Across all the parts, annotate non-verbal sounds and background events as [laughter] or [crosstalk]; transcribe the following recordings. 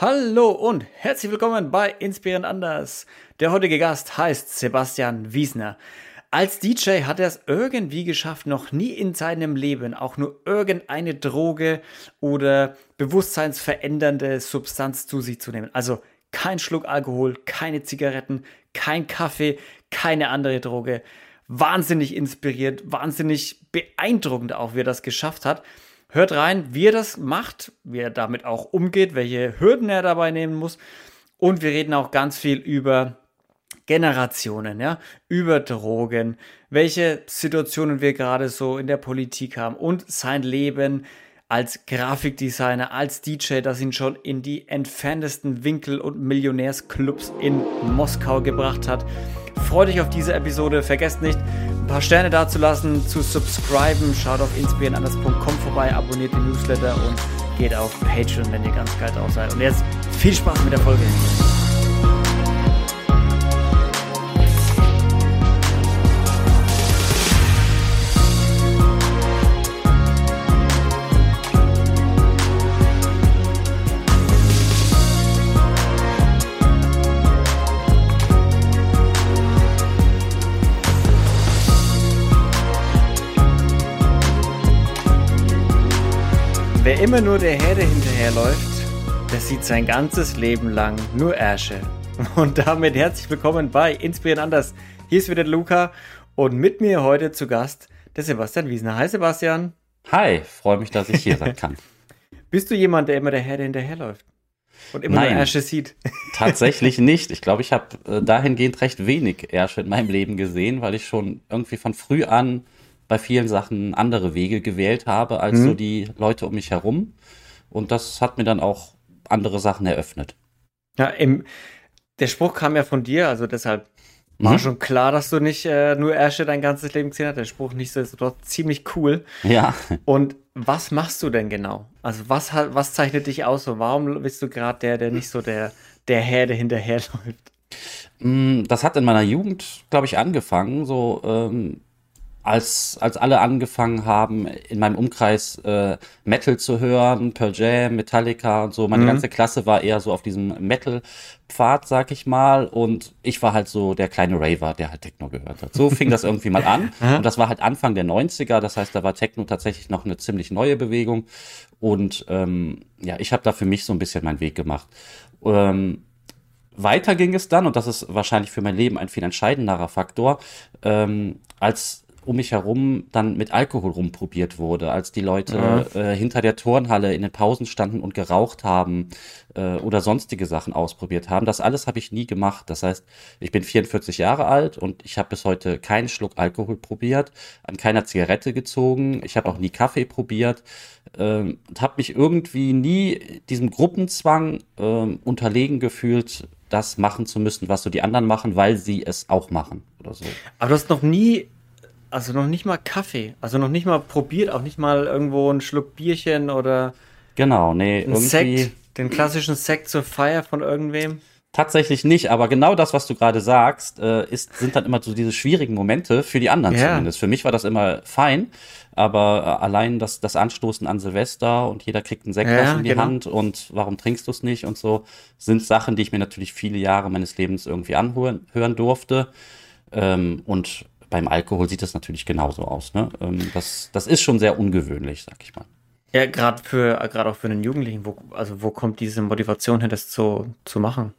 Hallo und herzlich willkommen bei Inspirierend Anders. Der heutige Gast heißt Sebastian Wiesner. Als DJ hat er es irgendwie geschafft, noch nie in seinem Leben auch nur irgendeine Droge oder bewusstseinsverändernde Substanz zu sich zu nehmen. Also kein Schluck Alkohol, keine Zigaretten, kein Kaffee, keine andere Droge. Wahnsinnig inspiriert, wahnsinnig beeindruckend auch, wie er das geschafft hat. Hört rein, wie er das macht, wie er damit auch umgeht, welche Hürden er dabei nehmen muss. Und wir reden auch ganz viel über Generationen, ja, über Drogen, welche Situationen wir gerade so in der Politik haben und sein Leben als Grafikdesigner, als DJ, das ihn schon in die entferntesten Winkel und Millionärsclubs in Moskau gebracht hat. Freut euch auf diese Episode. Vergesst nicht, ein paar Sterne dazulassen, zu subscriben. Schaut auf inspirierenanders.com vorbei, abonniert den Newsletter und geht auf Patreon, wenn ihr ganz geil drauf seid. Und jetzt viel Spaß mit der Folge. Wer immer nur der Herde hinterherläuft, der sieht sein ganzes Leben lang nur Ärsche. Und damit herzlich willkommen bei Inspirieren anders. Hier ist wieder Luca und mit mir heute zu Gast der Sebastian Wiesner. Hi Sebastian. Hi, freue mich, dass ich hier sein kann. [laughs] Bist du jemand, der immer der Herde hinterherläuft? Und immer Nein, nur Ärsche sieht? [laughs] Tatsächlich nicht. Ich glaube, ich habe äh, dahingehend recht wenig Ärsche in meinem Leben gesehen, weil ich schon irgendwie von früh an bei vielen Sachen andere Wege gewählt habe als mhm. so die Leute um mich herum. Und das hat mir dann auch andere Sachen eröffnet. Ja, im, der Spruch kam ja von dir, also deshalb war mhm. schon klar, dass du nicht äh, nur Ärsche dein ganzes Leben gesehen hast. Der Spruch nicht so ist doch ziemlich cool. Ja. Und was machst du denn genau? Also was was zeichnet dich aus? Und warum bist du gerade der, der nicht so der der Herde hinterherläuft? Mm, das hat in meiner Jugend, glaube ich, angefangen. So ähm, als, als alle angefangen haben, in meinem Umkreis äh, Metal zu hören, Pearl Jam, Metallica und so, meine mhm. ganze Klasse war eher so auf diesem Metal-Pfad, sag ich mal, und ich war halt so der kleine Raver, der halt Techno gehört hat. So fing das irgendwie mal an. [laughs] und das war halt Anfang der 90er, das heißt, da war Techno tatsächlich noch eine ziemlich neue Bewegung. Und ähm, ja, ich habe da für mich so ein bisschen meinen Weg gemacht. Ähm, weiter ging es dann, und das ist wahrscheinlich für mein Leben ein viel entscheidenderer Faktor, ähm, als um mich herum dann mit Alkohol rumprobiert wurde, als die Leute mhm. äh, hinter der Turnhalle in den Pausen standen und geraucht haben äh, oder sonstige Sachen ausprobiert haben. Das alles habe ich nie gemacht. Das heißt, ich bin 44 Jahre alt und ich habe bis heute keinen Schluck Alkohol probiert, an keiner Zigarette gezogen. Ich habe auch nie Kaffee probiert äh, und habe mich irgendwie nie diesem Gruppenzwang äh, unterlegen gefühlt, das machen zu müssen, was so die anderen machen, weil sie es auch machen oder so. Aber du hast noch nie also noch nicht mal Kaffee. Also noch nicht mal probiert, auch nicht mal irgendwo einen Schluck Bierchen oder. Genau, nee, irgendwie. Sekt, den klassischen Sekt zur Feier von irgendwem. Tatsächlich nicht, aber genau das, was du gerade sagst, äh, ist, sind dann immer so diese schwierigen Momente für die anderen ja. zumindest. Für mich war das immer fein, aber äh, allein das, das Anstoßen an Silvester und jeder kriegt einen Sekt ja, in die genau. Hand und warum trinkst du es nicht und so, sind Sachen, die ich mir natürlich viele Jahre meines Lebens irgendwie anhören hören durfte. Ähm, und beim Alkohol sieht das natürlich genauso aus. Ne? Ähm, das, das ist schon sehr ungewöhnlich, sag ich mal. Ja, gerade für gerade auch für einen Jugendlichen, wo, also wo kommt diese Motivation her, das zu, zu machen?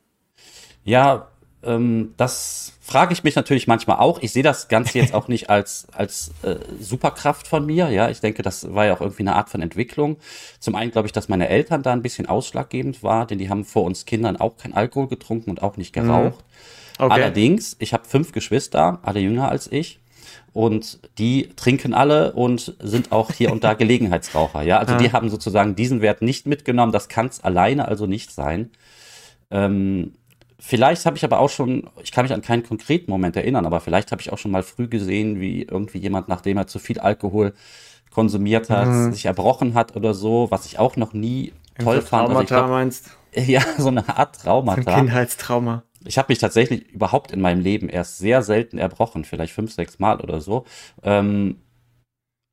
Ja, ähm, das frage ich mich natürlich manchmal auch. Ich sehe das Ganze jetzt auch nicht als, als äh, Superkraft von mir. Ja, ich denke, das war ja auch irgendwie eine Art von Entwicklung. Zum einen glaube ich, dass meine Eltern da ein bisschen ausschlaggebend war, denn die haben vor uns Kindern auch kein Alkohol getrunken und auch nicht geraucht. Mhm. Okay. Allerdings, ich habe fünf Geschwister, alle jünger als ich. Und die trinken alle und sind auch hier und da [laughs] Gelegenheitsraucher. Ja, also ja. die haben sozusagen diesen Wert nicht mitgenommen. Das kann es alleine also nicht sein. Ähm, vielleicht habe ich aber auch schon, ich kann mich an keinen konkreten Moment erinnern, aber vielleicht habe ich auch schon mal früh gesehen, wie irgendwie jemand, nachdem er zu viel Alkohol konsumiert hat, mhm. sich erbrochen hat oder so, was ich auch noch nie toll fand. Traumata also glaub, meinst? [laughs] Ja, so eine Art Traumata. Ein Kindheitstrauma. Ich habe mich tatsächlich überhaupt in meinem Leben erst sehr selten erbrochen, vielleicht fünf, sechs Mal oder so. Ähm,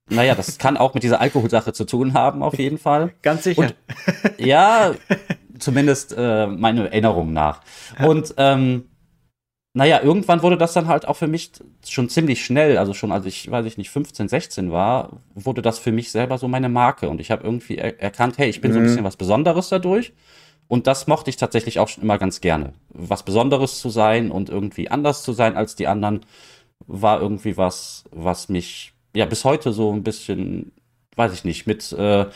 naja, das kann auch mit dieser Alkoholsache zu tun haben, auf jeden Fall. [laughs] Ganz sicher. Und, ja, zumindest äh, meine Erinnerung nach. Und ähm, naja, irgendwann wurde das dann halt auch für mich schon ziemlich schnell, also schon als ich, weiß ich nicht, 15, 16 war, wurde das für mich selber so meine Marke. Und ich habe irgendwie er erkannt, hey, ich bin mhm. so ein mhm. bisschen was Besonderes dadurch. Und das mochte ich tatsächlich auch schon immer ganz gerne. Was Besonderes zu sein und irgendwie anders zu sein als die anderen, war irgendwie was, was mich ja bis heute so ein bisschen, weiß ich nicht, mit äh,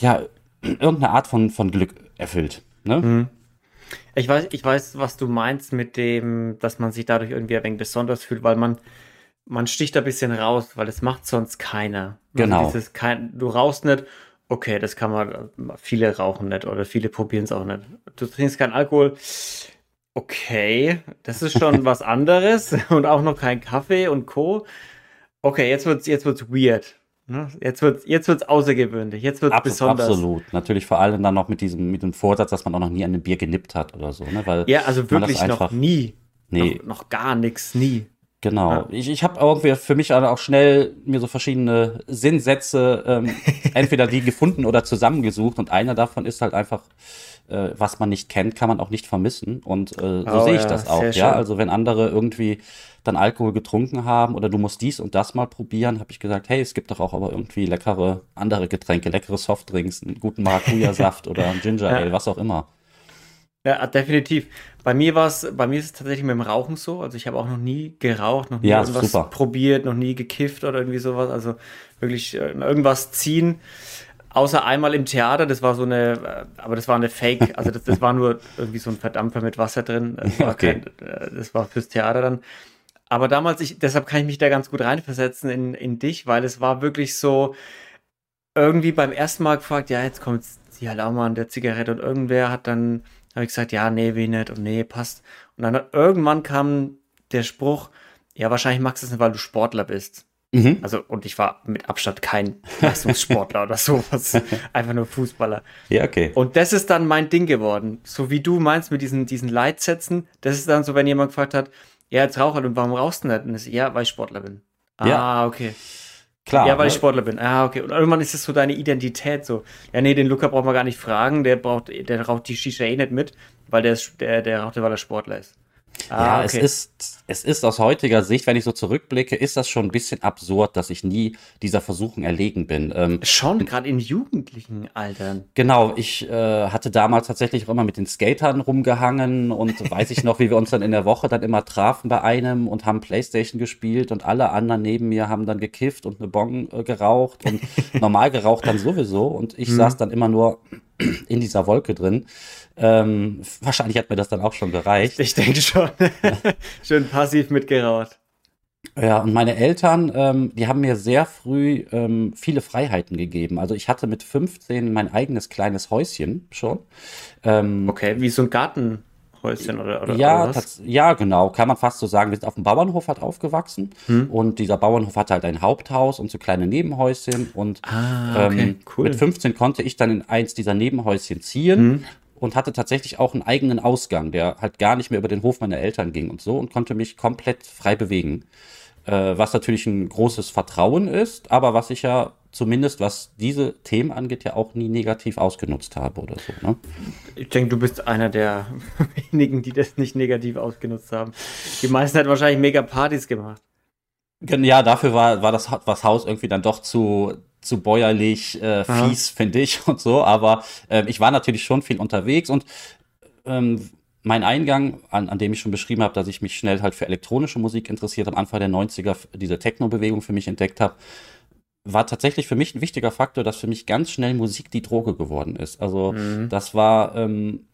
ja, irgendeine Art von, von Glück erfüllt. Ne? Mhm. Ich weiß, ich weiß, was du meinst mit dem, dass man sich dadurch irgendwie ein wenig besonders fühlt, weil man, man sticht ein bisschen raus, weil das macht sonst keiner. Also genau. Also kein, du rauchst nicht, okay, das kann man, viele rauchen nicht oder viele probieren es auch nicht. Du trinkst keinen Alkohol, okay, das ist schon [laughs] was anderes und auch noch kein Kaffee und Co. Okay, jetzt wird's, jetzt wird's weird. Ne? Jetzt wird jetzt wird's außergewöhnlich, jetzt wird's Abs besonders. Absolut, natürlich vor allem dann noch mit diesem mit dem Vorsatz, dass man auch noch nie an einem Bier genippt hat oder so, ne? Weil ja, also wirklich noch nie, nee, noch, noch gar nichts, nie. Genau. Ja. Ich, ich habe irgendwie für mich auch schnell mir so verschiedene Sinnsätze, ähm, [laughs] entweder die gefunden oder zusammengesucht. Und einer davon ist halt einfach, äh, was man nicht kennt, kann man auch nicht vermissen. Und äh, so oh, sehe ich ja, das auch. Ja, schön. also wenn andere irgendwie dann Alkohol getrunken haben oder du musst dies und das mal probieren, habe ich gesagt, hey, es gibt doch auch aber irgendwie leckere andere Getränke, leckere Softdrinks, einen guten Maracuja-Saft [laughs] oder ein Ginger Ale, was auch immer. Ja, definitiv. Bei mir war es, bei mir ist es tatsächlich mit dem Rauchen so. Also ich habe auch noch nie geraucht, noch nie ja, irgendwas super. probiert, noch nie gekifft oder irgendwie sowas. Also wirklich äh, irgendwas ziehen. Außer einmal im Theater, das war so eine, äh, aber das war eine Fake, also das, das war nur irgendwie so ein Verdampfer mit Wasser drin. Das war, okay. kein, äh, das war fürs Theater dann. Aber damals, ich, deshalb kann ich mich da ganz gut reinversetzen in, in dich, weil es war wirklich so, irgendwie beim ersten Mal gefragt, ja, jetzt kommt die an der Zigarette und irgendwer hat dann habe ich gesagt, ja, nee, wie nicht und nee, passt. Und dann irgendwann kam der Spruch, ja, wahrscheinlich magst du es nicht, weil du Sportler bist. Mhm. Also, und ich war mit Abstand kein Leistungssportler oder sowas. [laughs] Einfach nur Fußballer. Ja, okay. Und das ist dann mein Ding geworden. So wie du meinst mit diesen, diesen Leitsätzen. Das ist dann so, wenn jemand gefragt hat, ja, jetzt rauch halt und warum rauchst du nicht? Und ich, ja, weil ich Sportler bin. Ah, ja. okay. Klar. Ja, weil ne? ich Sportler bin. Ah, okay. Und irgendwann ist es so deine Identität so. Ja, nee, den Luca braucht man gar nicht fragen. Der braucht, der raucht die Shisha eh nicht mit, weil der, ist, der, der raucht, weil er Sportler ist. Ah, ja, okay. es ist, es ist aus heutiger Sicht, wenn ich so zurückblicke, ist das schon ein bisschen absurd, dass ich nie dieser Versuchung erlegen bin. Ähm, schon, gerade in jugendlichen Altern. Genau, ich äh, hatte damals tatsächlich auch immer mit den Skatern rumgehangen und weiß ich noch, wie wir uns dann in der Woche dann immer trafen bei einem und haben Playstation gespielt und alle anderen neben mir haben dann gekifft und eine Bon äh, geraucht und [laughs] normal geraucht dann sowieso und ich hm. saß dann immer nur in dieser Wolke drin. Ähm, wahrscheinlich hat mir das dann auch schon gereicht. Ich denke schon. [laughs] Schön passiv mitgeraucht. Ja, und meine Eltern, ähm, die haben mir sehr früh ähm, viele Freiheiten gegeben. Also ich hatte mit 15 mein eigenes kleines Häuschen schon. Ähm, okay, wie so ein Gartenhäuschen oder, oder, ja, oder was? ja, genau, kann man fast so sagen. Wir sind auf dem Bauernhof halt aufgewachsen hm. und dieser Bauernhof hatte halt ein Haupthaus und so kleine Nebenhäuschen und ah, okay, ähm, cool. mit 15 konnte ich dann in eins dieser Nebenhäuschen ziehen hm und hatte tatsächlich auch einen eigenen Ausgang, der halt gar nicht mehr über den Hof meiner Eltern ging und so und konnte mich komplett frei bewegen. Äh, was natürlich ein großes Vertrauen ist, aber was ich ja zumindest was diese Themen angeht, ja auch nie negativ ausgenutzt habe oder so. Ne? Ich denke, du bist einer der [laughs] wenigen, die das nicht negativ ausgenutzt haben. Die meisten hat wahrscheinlich mega Partys gemacht. Ja, dafür war, war das, das Haus irgendwie dann doch zu, zu bäuerlich, äh, fies, finde ich [laughs] und so. Aber äh, ich war natürlich schon viel unterwegs und ähm, mein Eingang, an, an dem ich schon beschrieben habe, dass ich mich schnell halt für elektronische Musik interessiert am Anfang der 90er, diese Techno-Bewegung für mich entdeckt habe, war tatsächlich für mich ein wichtiger Faktor, dass für mich ganz schnell Musik die Droge geworden ist. Also mhm. das war, ähm,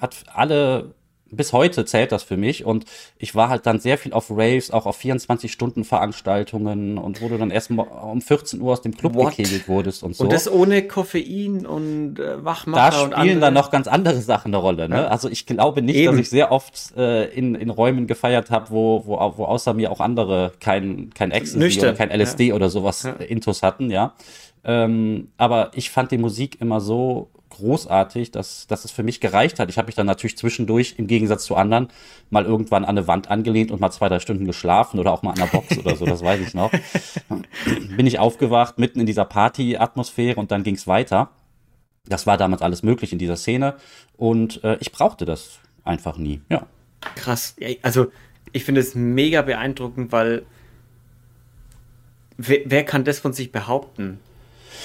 hat alle bis heute zählt das für mich und ich war halt dann sehr viel auf Raves, auch auf 24-Stunden-Veranstaltungen und wo du dann erst um 14 Uhr aus dem Club What? gekegelt wurdest und so. Und das ohne Koffein und äh, Wachmacher Da spielen dann noch ganz andere Sachen eine Rolle. Ne? Ja. Also ich glaube nicht, Eben. dass ich sehr oft äh, in, in Räumen gefeiert habe, wo, wo, wo außer mir auch andere kein, kein Ecstasy Nüchtern. oder kein LSD ja. oder sowas ja. Intus hatten, ja. Ähm, aber ich fand die Musik immer so großartig, dass, dass es für mich gereicht hat. Ich habe mich dann natürlich zwischendurch, im Gegensatz zu anderen, mal irgendwann an eine Wand angelehnt und mal zwei, drei Stunden geschlafen oder auch mal an der Box oder so, das weiß ich noch. [laughs] Bin ich aufgewacht, mitten in dieser Party-Atmosphäre und dann ging es weiter. Das war damals alles möglich in dieser Szene und äh, ich brauchte das einfach nie. Ja. Krass. Also ich finde es mega beeindruckend, weil wer, wer kann das von sich behaupten?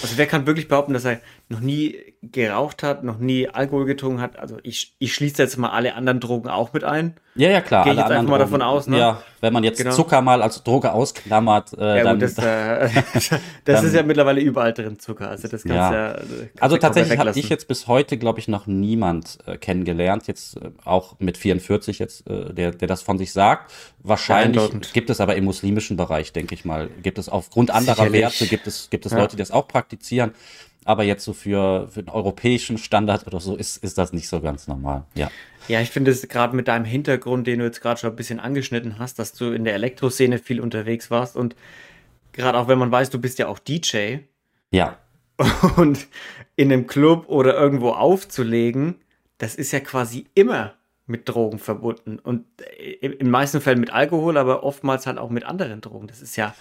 Also wer kann wirklich behaupten, dass er noch nie geraucht hat, noch nie Alkohol getrunken hat? Also ich, ich schließe jetzt mal alle anderen Drogen auch mit ein. Ja, ja, klar. Gehe ich jetzt einfach mal davon aus, ne? Ja, wenn man jetzt genau. Zucker mal als Droge ausklammert, äh, ja, dann. Gut, das, äh, [laughs] das ist ja mittlerweile überall drin Zucker. Also das kannst ja. ja kannst also tatsächlich habe ich jetzt bis heute, glaube ich, noch niemand äh, kennengelernt, jetzt äh, auch mit 44 jetzt, äh, der, der das von sich sagt. Wahrscheinlich gibt es aber im muslimischen Bereich, denke ich mal, gibt es aufgrund anderer Sicherlich. Werte, gibt es, gibt es. Leute, die das auch praktizieren. Aber jetzt so für, für den europäischen Standard oder so ist, ist das nicht so ganz normal. Ja. Ja, ich finde es gerade mit deinem Hintergrund, den du jetzt gerade schon ein bisschen angeschnitten hast, dass du in der Elektroszene viel unterwegs warst und gerade auch wenn man weiß, du bist ja auch DJ. Ja. [laughs] Und in einem Club oder irgendwo aufzulegen, das ist ja quasi immer mit Drogen verbunden und in meisten Fällen mit Alkohol, aber oftmals halt auch mit anderen Drogen. Das ist ja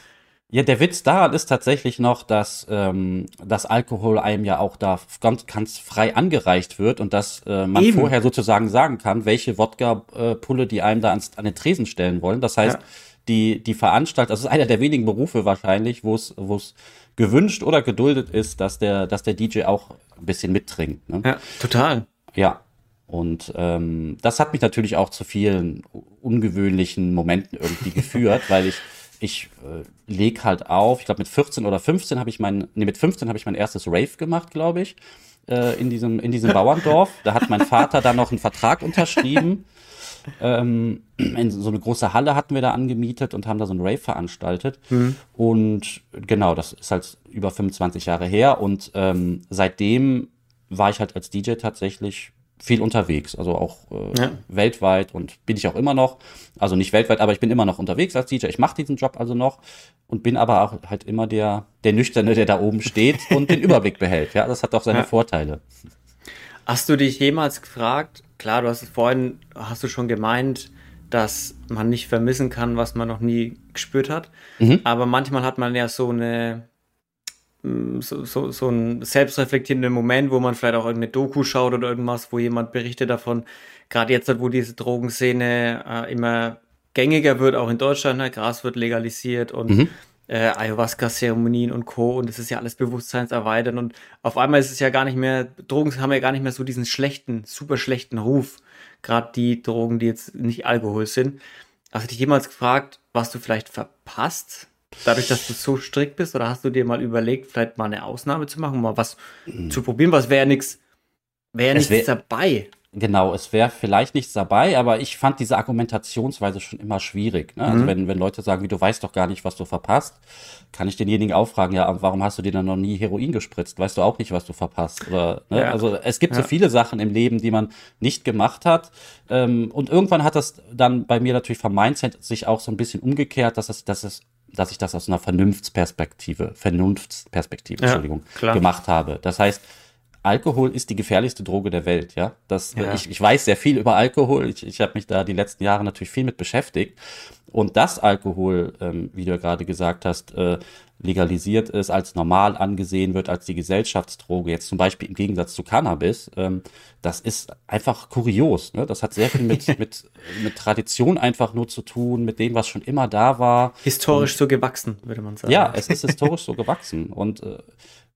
ja, der Witz daran ist tatsächlich noch, dass ähm, das Alkohol einem ja auch da ganz, ganz frei angereicht wird und dass äh, man Eben. vorher sozusagen sagen kann, welche Wodka-Pulle die einem da ans, an den Tresen stellen wollen. Das heißt, ja. die, die Veranstalter, das ist einer der wenigen Berufe wahrscheinlich, wo es wo es gewünscht oder geduldet ist, dass der, dass der DJ auch ein bisschen mittrinkt. Ne? Ja, total. Ja, und ähm, das hat mich natürlich auch zu vielen ungewöhnlichen Momenten irgendwie geführt, weil ich [laughs] ich äh, leg halt auf, ich glaube mit 14 oder 15 habe ich mein, nee, mit 15 habe ich mein erstes Rave gemacht, glaube ich, äh, in diesem, in diesem Bauerndorf. Da hat mein Vater dann noch einen Vertrag unterschrieben. [laughs] Ähm, in so eine große Halle hatten wir da angemietet und haben da so ein Rave veranstaltet. Mhm. Und genau, das ist halt über 25 Jahre her. Und ähm, seitdem war ich halt als DJ tatsächlich viel unterwegs, also auch äh, ja. weltweit und bin ich auch immer noch. Also nicht weltweit, aber ich bin immer noch unterwegs als DJ. Ich mache diesen Job also noch und bin aber auch halt immer der, der Nüchterne, der da oben steht und den [laughs] Überblick behält. Ja, das hat auch seine ja. Vorteile. Hast du dich jemals gefragt, klar, du hast es vorhin, hast du schon gemeint, dass man nicht vermissen kann, was man noch nie gespürt hat. Mhm. Aber manchmal hat man ja so eine, so, so, so ein selbstreflektierender Moment, wo man vielleicht auch irgendeine Doku schaut oder irgendwas, wo jemand berichtet davon, gerade jetzt, wo diese Drogenszene äh, immer gängiger wird, auch in Deutschland, ne? Gras wird legalisiert und mhm. äh, Ayahuasca-Zeremonien und Co. Und das ist ja alles bewusstseinserweitern und auf einmal ist es ja gar nicht mehr, Drogen haben ja gar nicht mehr so diesen schlechten, super schlechten Ruf, gerade die Drogen, die jetzt nicht Alkohol sind. Hast du dich jemals gefragt, was du vielleicht verpasst Dadurch, dass du so strikt bist, oder hast du dir mal überlegt, vielleicht mal eine Ausnahme zu machen, mal was mhm. zu probieren? Was wäre nichts, wäre ja nichts wär, dabei. Genau, es wäre vielleicht nichts dabei, aber ich fand diese Argumentationsweise schon immer schwierig. Ne? Also mhm. Also wenn, wenn Leute sagen, wie du weißt doch gar nicht, was du verpasst, kann ich denjenigen auch fragen, ja, warum hast du dir dann noch nie Heroin gespritzt? Weißt du auch nicht, was du verpasst? Oder, ne? ja. Also es gibt ja. so viele Sachen im Leben, die man nicht gemacht hat. Ähm, und irgendwann hat das dann bei mir natürlich vom Mindset sich auch so ein bisschen umgekehrt, dass es, dass es dass ich das aus einer Vernunftsperspektive, Vernunftsperspektive, ja, Entschuldigung, klar. gemacht habe. Das heißt, Alkohol ist die gefährlichste Droge der Welt, ja. Das, ja. Ich, ich weiß sehr viel über Alkohol. Ich, ich habe mich da die letzten Jahre natürlich viel mit beschäftigt. Und dass Alkohol, ähm, wie du ja gerade gesagt hast, äh, legalisiert ist, als normal angesehen wird, als die Gesellschaftsdroge, jetzt zum Beispiel im Gegensatz zu Cannabis, ähm, das ist einfach kurios. Ne? Das hat sehr viel mit, [laughs] mit, mit Tradition einfach nur zu tun, mit dem, was schon immer da war. Historisch Und, so gewachsen, würde man sagen. Ja, es ist historisch so gewachsen. Und äh,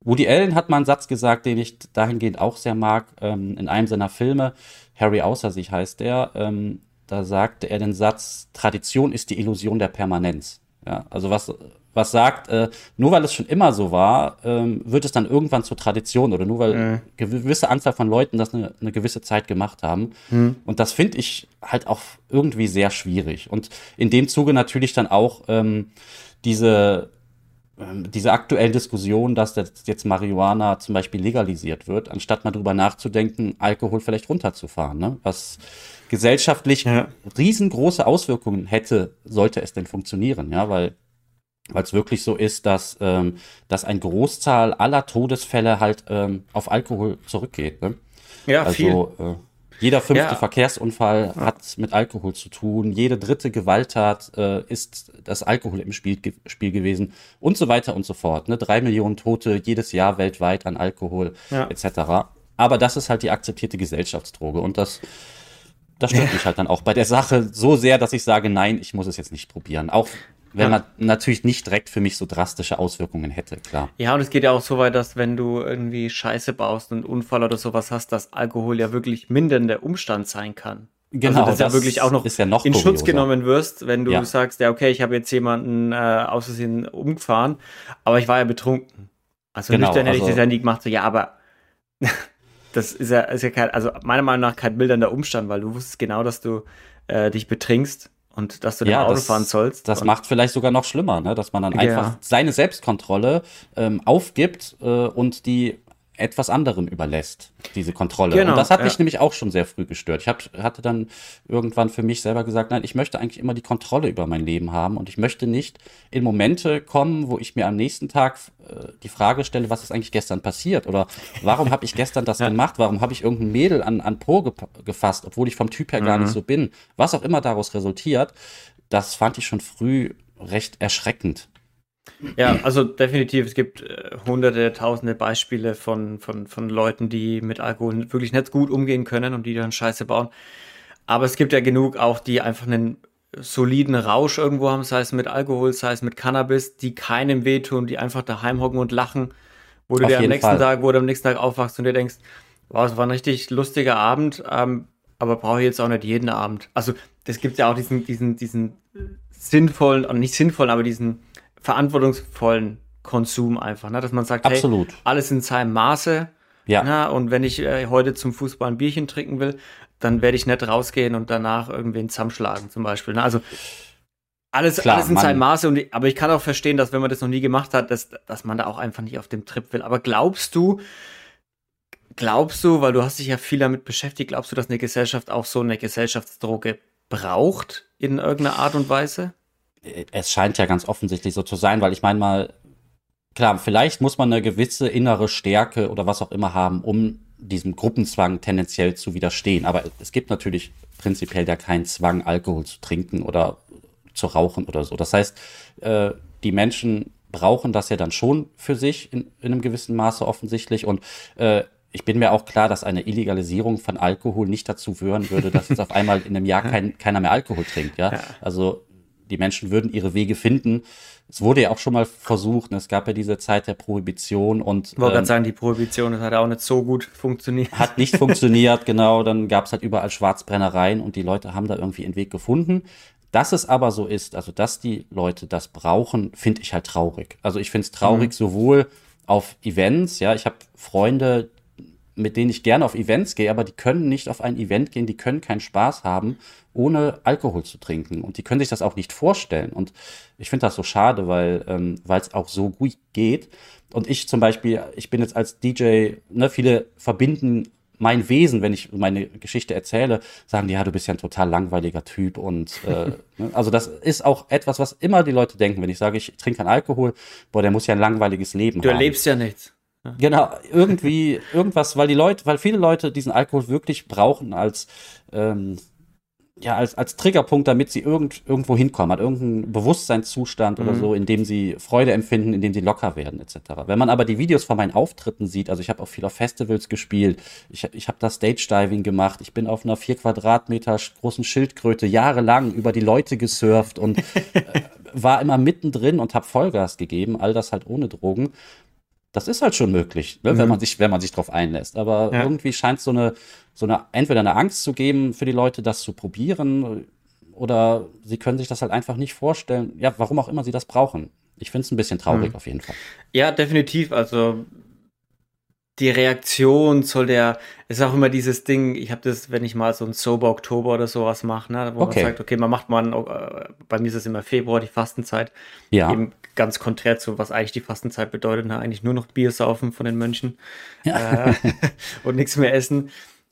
Woody Allen hat mal einen Satz gesagt, den ich dahingehend auch sehr mag, ähm, in einem seiner Filme, Harry Außer sich heißt der, ähm, da sagte er den Satz, Tradition ist die Illusion der Permanenz. Ja, also was was sagt, äh, nur weil es schon immer so war, ähm, wird es dann irgendwann zur Tradition oder nur weil mhm. gewisse Anzahl von Leuten das eine, eine gewisse Zeit gemacht haben. Mhm. Und das finde ich halt auch irgendwie sehr schwierig. Und in dem Zuge natürlich dann auch ähm, diese diese aktuellen Diskussion, dass jetzt Marihuana zum Beispiel legalisiert wird, anstatt mal drüber nachzudenken, Alkohol vielleicht runterzufahren, ne? was gesellschaftlich ja. riesengroße Auswirkungen hätte, sollte es denn funktionieren, ja, weil weil es wirklich so ist, dass, ähm, dass ein Großzahl aller Todesfälle halt ähm, auf Alkohol zurückgeht. Ne? Ja, also, viel. Äh, Jeder fünfte Ja. Verkehrsunfall hat mit Alkohol zu tun. Jede dritte Gewalttat äh, ist das Alkohol im Spiel, ge Spiel gewesen und so weiter und so fort. Ne? Drei Millionen Tote jedes Jahr weltweit an Alkohol Ja. etc. Aber das ist halt die akzeptierte Gesellschaftsdroge und das, das stört [laughs] mich halt dann auch bei der Sache so sehr, dass ich sage, nein, ich muss es jetzt nicht probieren. Auch wenn Ja. man natürlich nicht direkt für mich so drastische Auswirkungen hätte, klar. Ja, und es geht ja auch so weit, dass wenn du irgendwie Scheiße baust und Unfall oder sowas hast, dass Alkohol ja wirklich mindernder Umstand sein kann. Genau, also, dass ja das wirklich auch noch, ist ja noch in Schutz genommen wirst, wenn du Ja. sagst, ja, okay, ich habe jetzt jemanden äh, aus Versehen umgefahren, aber ich war ja betrunken. Also Genau, nüchtern hätte ich also- das ja nie gemacht, so, ja, aber [laughs] das ist ja, ist ja kein, also meiner Meinung nach kein mildernder Umstand, weil du wusstest genau, dass du äh, dich betrinkst und dass du Ja, ja, Auto das- fahren sollst. Das macht vielleicht sogar noch schlimmer, ne? dass man dann Ja. einfach seine Selbstkontrolle ähm, aufgibt äh, und die etwas anderem überlässt, diese Kontrolle. Genau, und das hat ja. mich nämlich auch schon sehr früh gestört. Ich hab, hatte dann irgendwann für mich selber gesagt, nein, ich möchte eigentlich immer die Kontrolle über mein Leben haben und ich möchte nicht in Momente kommen, wo ich mir am nächsten Tag äh, die Frage stelle, was ist eigentlich gestern passiert oder warum habe ich gestern das [laughs] gemacht, warum habe ich irgendein Mädel an, an Po gep- gefasst, obwohl ich vom Typ her gar Mhm. nicht so bin. Was auch immer daraus resultiert, das fand ich schon früh recht erschreckend. Ja, also definitiv, es gibt äh, hunderte, tausende Beispiele von, von, von Leuten, die mit Alkohol wirklich nicht gut umgehen können und die dann Scheiße bauen. Aber es gibt ja genug auch, die einfach einen soliden Rausch irgendwo haben, sei es mit Alkohol, sei es mit Cannabis, die keinem wehtun, die einfach daheim hocken und lachen, wo du Auf dir am nächsten Fall. Tag, wo du am nächsten Tag aufwachst und dir denkst, wow, es war ein richtig lustiger Abend, ähm, aber brauche ich jetzt auch nicht jeden Abend. Also das gibt ja auch diesen, diesen, diesen sinnvollen, und nicht sinnvollen, aber diesen verantwortungsvollen Konsum einfach, ne? dass man sagt, Absolut. hey, alles in seinem Maße. Ja. Na, und wenn ich äh, heute zum Fußball ein Bierchen trinken will, dann werde ich nicht rausgehen und danach irgendwen zusammenschlagen zum Beispiel. Ne? Also alles, Klar, alles in Mann. seinem Maße. Und, aber ich kann auch verstehen, dass wenn man das noch nie gemacht hat, dass, dass man da auch einfach nicht auf dem Trip will. Aber glaubst du, glaubst du, weil du hast dich ja viel damit beschäftigt, glaubst du, dass eine Gesellschaft auch so eine Gesellschaftsdroge braucht in irgendeiner Art und Weise? Es scheint ja ganz offensichtlich so zu sein, weil ich meine mal, klar, vielleicht muss man eine gewisse innere Stärke oder was auch immer haben, um diesem Gruppenzwang tendenziell zu widerstehen. Aber es gibt natürlich prinzipiell ja keinen Zwang, Alkohol zu trinken oder zu rauchen oder so. Das heißt, äh, die Menschen brauchen das ja dann schon für sich in, in einem gewissen Maße offensichtlich. Und äh, ich bin mir auch klar, dass eine Illegalisierung von Alkohol nicht dazu führen würde, dass jetzt auf einmal in einem Jahr kein, keiner mehr Alkohol trinkt. Ja? Ja. Also die Menschen würden ihre Wege finden. Es wurde ja auch schon mal versucht, ne, es gab ja diese Zeit der Prohibition und Ich wollte ähm, gerade sagen, die Prohibition hat auch nicht so gut funktioniert. hat nicht funktioniert, [laughs] genau. Dann gab es halt überall Schwarzbrennereien und die Leute haben da irgendwie einen Weg gefunden. Dass es aber so ist, also dass die Leute das brauchen, finde ich halt traurig. Also ich finde es traurig sowohl auf Events, ja, ich habe Freunde, mit denen ich gerne auf Events gehe, aber die können nicht auf ein Event gehen, die können keinen Spaß haben, ohne Alkohol zu trinken. Und die können sich das auch nicht vorstellen. Und ich finde das so schade, weil ähm, es auch so gut geht. Und ich zum Beispiel, ich bin jetzt als DJ, ne, viele verbinden mein Wesen, wenn ich meine Geschichte erzähle, sagen die, ja, du bist ja ein total langweiliger Typ. Und äh, [laughs] ne, also das ist auch etwas, was immer die Leute denken, wenn ich sage, ich trinke keinen Alkohol, boah, der muss ja ein langweiliges Leben Du haben. erlebst ja nichts. Genau, irgendwie, [laughs] irgendwas, weil die Leute, weil viele Leute diesen Alkohol wirklich brauchen als, ähm, ja, als, als Triggerpunkt, damit sie irgend, irgendwo hinkommen, hat irgendeinen Bewusstseinszustand oder so, in dem sie Freude empfinden, in dem sie locker werden, etc. Wenn man aber die Videos von meinen Auftritten sieht, also ich habe auch viel auf Festivals gespielt, ich, ich habe da Stage-Diving gemacht, ich bin auf einer vier Quadratmeter großen Schildkröte jahrelang über die Leute gesurft und [laughs] äh, war immer mittendrin und habe Vollgas gegeben, all das halt ohne Drogen das ist halt schon möglich, ne, wenn man sich, wenn man sich drauf einlässt. Aber Ja. irgendwie scheint so eine, so eine, entweder eine Angst zu geben für die Leute, das zu probieren, oder sie können sich das halt einfach nicht vorstellen. Ja, warum auch immer sie das brauchen. Ich finde es ein bisschen traurig auf jeden Fall. Ja, definitiv. Also die Reaktion soll der, ist auch immer dieses Ding, ich habe das, wenn ich mal so ein Sober Oktober oder sowas mache, ne, wo Okay. man sagt, okay, man macht mal, einen, äh, bei mir ist es immer Februar, die Fastenzeit, Ja, eben ganz konträr zu, was eigentlich die Fastenzeit bedeutet, ne, eigentlich nur noch Bier saufen von den Mönchen ja. äh, [laughs] und nichts mehr essen.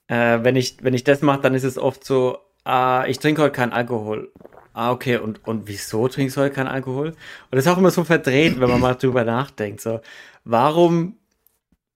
Äh, wenn, ich, wenn ich das mache, dann ist es oft so, ah, ich trinke heute keinen Alkohol. Ah, okay, und, und wieso trinkst du heute keinen Alkohol? Und das ist auch immer so verdreht, wenn man mal drüber nachdenkt. So, warum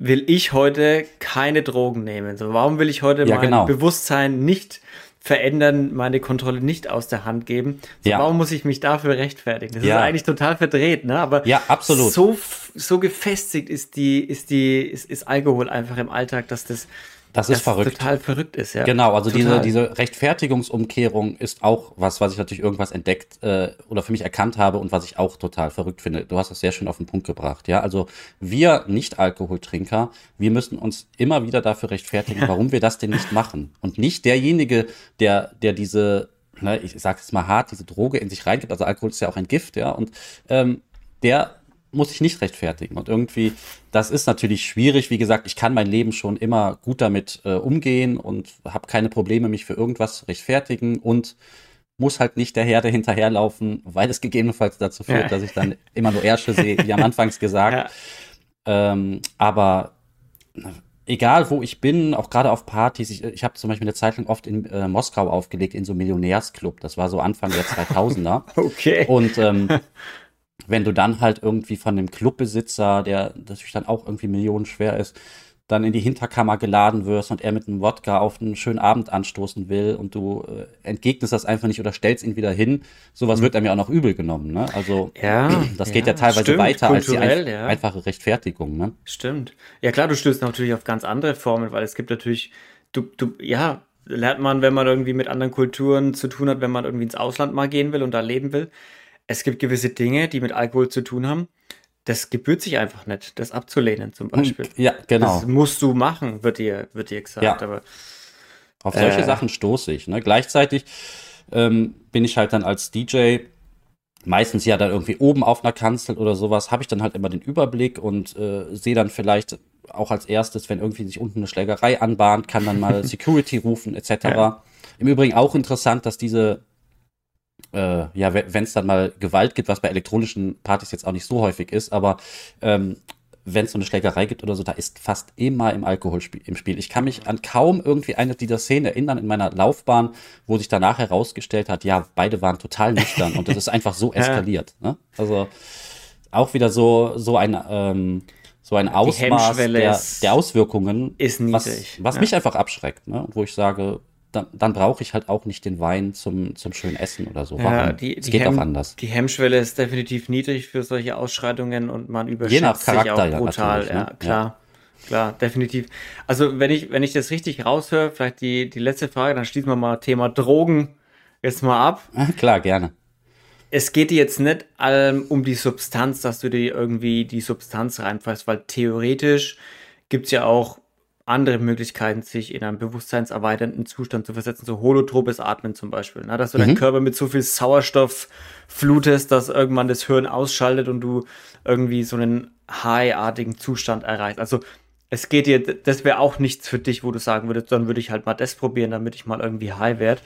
will ich heute keine Drogen nehmen? So, warum will ich heute Ja, mein genau. Bewusstsein nicht verändern, meine Kontrolle nicht aus der Hand geben? So, Ja. Warum muss ich mich dafür rechtfertigen? Das Ja. ist eigentlich total verdreht, ne? Aber Ja, absolut. so, so gefestigt ist die, ist die, ist, ist Alkohol einfach im Alltag, dass das, Das ist verrückt. total verrückt ist, ja. Genau, also diese, Total. diese Rechtfertigungsumkehrung ist auch was, was ich natürlich irgendwas entdeckt äh, oder für mich erkannt habe und was ich auch total verrückt finde. Du hast es sehr schön auf den Punkt gebracht, ja. Also wir Nicht-Alkoholtrinker, wir müssen uns immer wieder dafür rechtfertigen, warum wir das denn nicht machen. Und nicht derjenige, der, der diese, ne, ich sage jetzt mal hart, diese Droge in sich reingibt. Also Alkohol ist ja auch ein Gift, ja. Und ähm, der muss ich nicht rechtfertigen. Und irgendwie, das ist natürlich schwierig. Wie gesagt, ich kann mein Leben schon immer gut damit äh, umgehen und habe keine Probleme, mich für irgendwas zu rechtfertigen und muss halt nicht der Herde hinterherlaufen, weil es gegebenenfalls dazu führt, Ja. dass ich dann immer nur Ärsche sehe, wie am [laughs] Anfangs gesagt. Ja. Ähm, aber egal wo ich bin, auch gerade auf Partys, ich, ich habe zum Beispiel eine Zeit lang oft in äh, Moskau aufgelegt, in so einem Millionärsclub. Das war so Anfang der [laughs] 2000er. Okay. Und ähm, [laughs] wenn du dann halt irgendwie von dem Clubbesitzer, der natürlich dann auch irgendwie millionenschwer ist, dann in die Hinterkammer geladen wirst und er mit einem Wodka auf einen schönen Abend anstoßen will und du äh, entgegnest das einfach nicht oder stellst ihn wieder hin, sowas wird einem ja auch noch übel genommen. Ne? Also Ja, [clears throat] das geht ja, ja, teilweise stimmt, weiter als die einf ja. einfache Rechtfertigung. Ne? Stimmt. Ja klar, du stößt natürlich auf ganz andere Formen, weil es gibt natürlich, du, du, ja, lernt man, wenn man irgendwie mit anderen Kulturen zu tun hat, wenn man irgendwie ins Ausland mal gehen will und da leben will. Es gibt gewisse Dinge, die mit Alkohol zu tun haben. Das gebührt sich einfach nicht, das abzulehnen zum Beispiel. Ja, genau. Das musst du machen, wird dir, wird dir gesagt. Ja. Aber Auf solche Äh. Sachen stoße ich. Ne? Gleichzeitig ähm, bin ich halt dann als DJ meistens ja dann irgendwie oben auf einer Kanzel oder sowas, habe ich dann halt immer den Überblick und äh, sehe dann vielleicht auch als erstes, wenn irgendwie sich unten eine Schlägerei anbahnt, kann dann mal [laughs] Security rufen etc. Ja. Im Übrigen auch interessant, dass diese äh, ja, wenn es dann mal Gewalt gibt, was bei elektronischen Partys jetzt auch nicht so häufig ist, aber ähm, wenn es so eine Schlägerei gibt oder so, da ist fast immer im Alkohol im Spiel. Ich kann mich an kaum irgendwie eine dieser Szenen erinnern in meiner Laufbahn, wo sich danach herausgestellt hat, ja, beide waren total nüchtern und das ist einfach so [laughs] eskaliert. Ne? Also auch wieder so so ein ähm, so ein Ausmaß der, der Auswirkungen, ist was, niedrig. was Ja. mich einfach abschreckt, ne? Wo ich sage, dann, dann brauche ich halt auch nicht den Wein zum, zum schönen Essen oder so. Warum? ja, die, es die, geht Hemm- auch anders. die Hemmschwelle ist definitiv niedrig für solche Ausschreitungen und man überschätzt nach sich Charakter auch ja brutal. natürlich, ne? Ja, klar. Klar, definitiv. Also wenn ich, wenn ich das richtig raushöre, vielleicht die, die letzte Frage, dann schließen wir mal Thema Drogen jetzt mal ab. [laughs] Klar, gerne. Es geht dir jetzt nicht ähm, um die Substanz, dass du dir irgendwie die Substanz reinfährst, weil theoretisch gibt es ja auch andere Möglichkeiten, sich in einen bewusstseinserweiternden Zustand zu versetzen, so holotropes Atmen zum Beispiel. Ne? Dass du deinen Körper mit so viel Sauerstoff flutest, dass irgendwann das Hirn ausschaltet und du irgendwie so einen high-artigen Zustand erreichst. Also es geht dir, das wäre auch nichts für dich, wo du sagen würdest, dann würde ich halt mal das probieren, damit ich mal irgendwie high werde.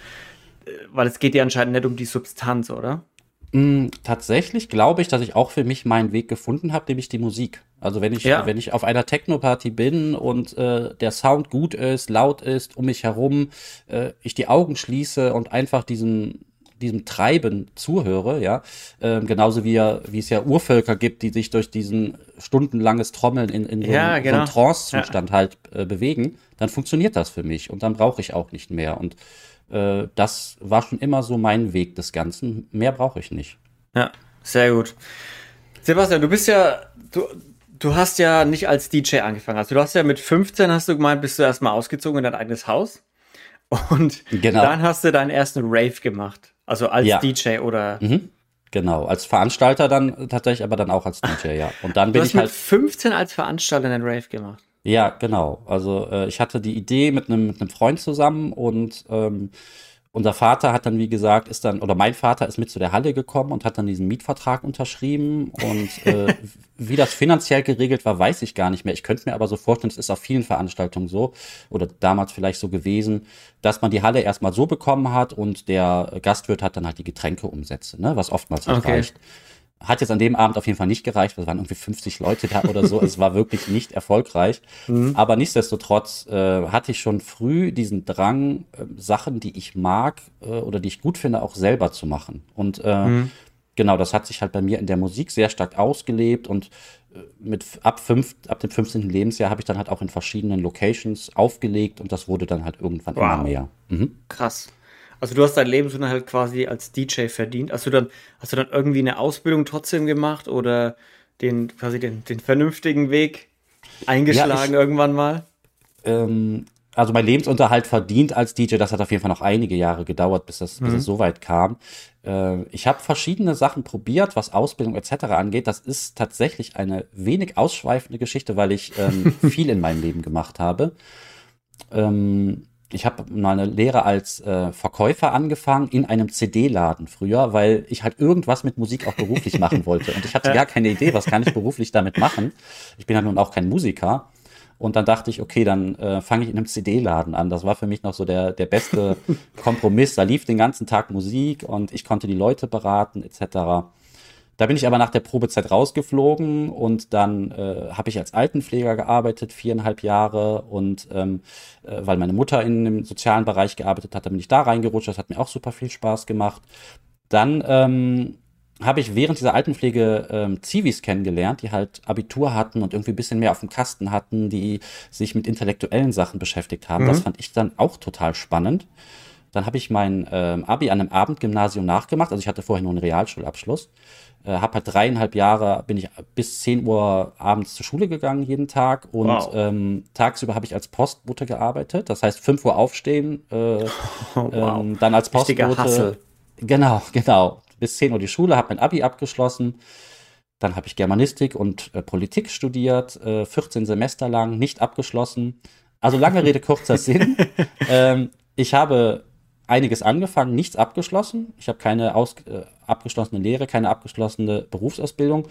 Äh, Weil es geht dir anscheinend nicht um die Substanz, oder? Mm, Tatsächlich glaube ich, dass ich auch für mich meinen Weg gefunden habe, nämlich die Musik. Also wenn ich, Ja. wenn ich auf einer Techno-Party bin und äh, der Sound gut ist, laut ist, um mich herum, äh, ich die Augen schließe und einfach diesem, diesem Treiben zuhöre, ja, ähm, genauso wie, ja, wie es ja Urvölker gibt, die sich durch diesen stundenlanges Trommeln in, in so Ja, einem, so genau. einem Trance-Zustand halt äh, bewegen, dann funktioniert das für mich und dann brauche ich auch nicht mehr. Und äh, das war schon immer so mein Weg des Ganzen. Mehr brauche ich nicht. Ja, sehr gut. Sebastian, du bist ja, du, du hast ja nicht als DJ angefangen. Also du hast ja mit 15, hast du gemeint, bist du erstmal ausgezogen in dein eigenes Haus. Und Genau. dann hast du deinen ersten Rave gemacht. Also als Ja. DJ oder. Genau, als Veranstalter dann tatsächlich, aber dann auch als DJ, ja. Und dann Du bin ich halt, 15 als Veranstalter einen Rave gemacht. Ja, genau. Also äh, ich hatte die Idee mit einem mit einem Freund zusammen und ähm, unser Vater hat dann, wie gesagt, ist dann, oder mein Vater ist mit zu der Halle gekommen und hat dann diesen Mietvertrag unterschrieben. Und äh, [laughs] wie das finanziell geregelt war, weiß ich gar nicht mehr. Ich könnte mir aber so vorstellen, es ist auf vielen Veranstaltungen so, oder damals vielleicht so gewesen, dass man die Halle erstmal so bekommen hat und der Gastwirt hat dann halt die Getränkeumsätze, ne, was oftmals nicht Okay. reicht. Hat jetzt an dem Abend auf jeden Fall nicht gereicht, weil es waren irgendwie 50 Leute da oder so. es war wirklich nicht erfolgreich. [laughs] Aber nichtsdestotrotz äh, hatte ich schon früh diesen Drang, äh, Sachen, die ich mag äh, oder die ich gut finde, auch selber zu machen. Und äh, genau, das hat sich halt bei mir in der Musik sehr stark ausgelebt und äh, mit ab, fünf, ab dem 15. Lebensjahr habe ich dann halt auch in verschiedenen Locations aufgelegt und das wurde dann halt irgendwann wow. immer mehr. Mhm. Krass. Also du hast dein Lebensunterhalt quasi als DJ verdient. Hast du dann, hast du dann irgendwie eine Ausbildung trotzdem gemacht oder den, quasi den, den vernünftigen Weg eingeschlagen ja, ich, irgendwann mal? Ähm, also mein Lebensunterhalt verdient als DJ, das hat auf jeden Fall noch einige Jahre gedauert, bis, das, mhm. bis es so weit kam. Äh, ich habe verschiedene Sachen probiert, was Ausbildung etc. angeht. Das ist tatsächlich eine wenig ausschweifende Geschichte, weil ich ähm, [laughs] viel in meinem Leben gemacht habe. Ähm, ich habe meine Lehre als äh, Verkäufer angefangen in einem CD-Laden früher, weil ich halt irgendwas mit Musik auch beruflich [laughs] machen wollte. Und ich hatte gar keine Idee, was kann ich beruflich damit machen. Ich bin ja nun auch kein Musiker. Und dann dachte ich, okay, dann äh, fange ich in einem CD-Laden an. Das war für mich noch so der, der beste [laughs] Kompromiss. Da lief den ganzen Tag Musik und ich konnte die Leute beraten etc. Da bin ich aber nach der Probezeit rausgeflogen und dann äh, habe ich als Altenpfleger gearbeitet, viereinhalb Jahre. Und ähm, äh, weil meine Mutter in dem sozialen Bereich gearbeitet hat, dann bin ich da reingerutscht. Das hat mir auch super viel Spaß gemacht. Dann ähm, habe ich während dieser Altenpflege ähm, Zivis kennengelernt, die halt Abitur hatten und irgendwie ein bisschen mehr auf dem Kasten hatten, die sich mit intellektuellen Sachen beschäftigt haben. Mhm. Das fand ich dann auch total spannend. Dann habe ich mein ähm, Abi an einem Abendgymnasium nachgemacht. Also ich hatte vorher nur einen Realschulabschluss. Äh, habe halt dreieinhalb Jahre, bin ich bis 10 Uhr abends zur Schule gegangen jeden Tag und wow. ähm, tagsüber habe ich als Postbote gearbeitet. Das heißt 5 Uhr aufstehen, äh, oh, [laughs] wow. ähm, dann als Postbote. Genau, [laughs] genau. Bis 10 Uhr die Schule, habe mein Abi abgeschlossen. Dann habe ich Germanistik und äh, Politik studiert, äh, 14 Semester lang, nicht abgeschlossen. Also lange Rede, kurzer [laughs] Sinn. ähm, ich habe einiges angefangen, nichts abgeschlossen. Ich habe keine aus, äh, abgeschlossene Lehre, keine abgeschlossene Berufsausbildung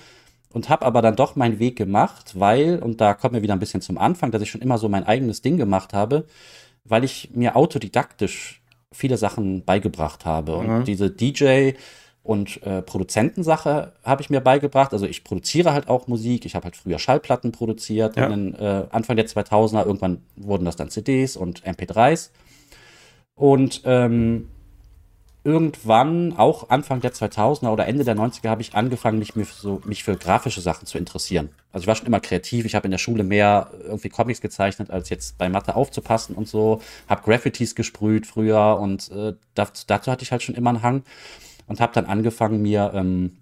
und habe aber dann doch meinen Weg gemacht, weil, und da kommen wir wieder ein bisschen zum Anfang, dass ich schon immer so mein eigenes Ding gemacht habe, weil ich mir autodidaktisch viele Sachen beigebracht habe. Mhm. Und diese DJ und äh, Produzentensache habe ich mir beigebracht. Also ich produziere halt auch Musik. Ich habe halt früher Schallplatten produziert. Ja. Und dann, äh, Anfang der 2000er, irgendwann wurden das dann CDs und MP3s. Und ähm, irgendwann, auch Anfang der 2000er oder Ende der 90er, habe ich angefangen, mich, für so, mich für grafische Sachen zu interessieren. Also ich war schon immer kreativ. Ich habe in der Schule mehr irgendwie Comics gezeichnet, als jetzt bei Mathe aufzupassen und so. Habe Graffitis gesprüht früher und äh, dazu, dazu hatte ich halt schon immer einen Hang und habe dann angefangen, mir ähm,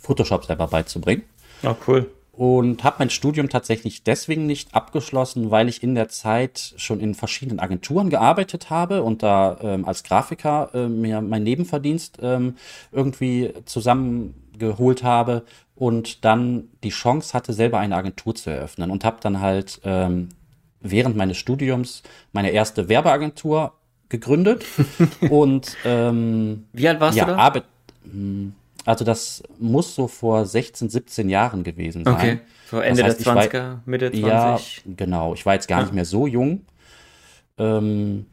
Photoshop selber beizubringen. Ah, cool und habe mein Studium tatsächlich deswegen nicht abgeschlossen, weil ich in der Zeit schon in verschiedenen Agenturen gearbeitet habe und da ähm, als Grafiker äh, mir mein Nebenverdienst ähm, irgendwie zusammengeholt habe und dann die Chance hatte, selber eine Agentur zu eröffnen und habe dann halt ähm, während meines Studiums meine erste Werbeagentur gegründet [laughs] und ähm, wie alt warst ja, du da? Arbeit, hm, also das muss so vor 16, 17 Jahren gewesen sein. Okay, so Ende das heißt, der 20er, war, Mitte 20. Ja, genau. Ich war jetzt gar ja. nicht mehr so jung. Ähm,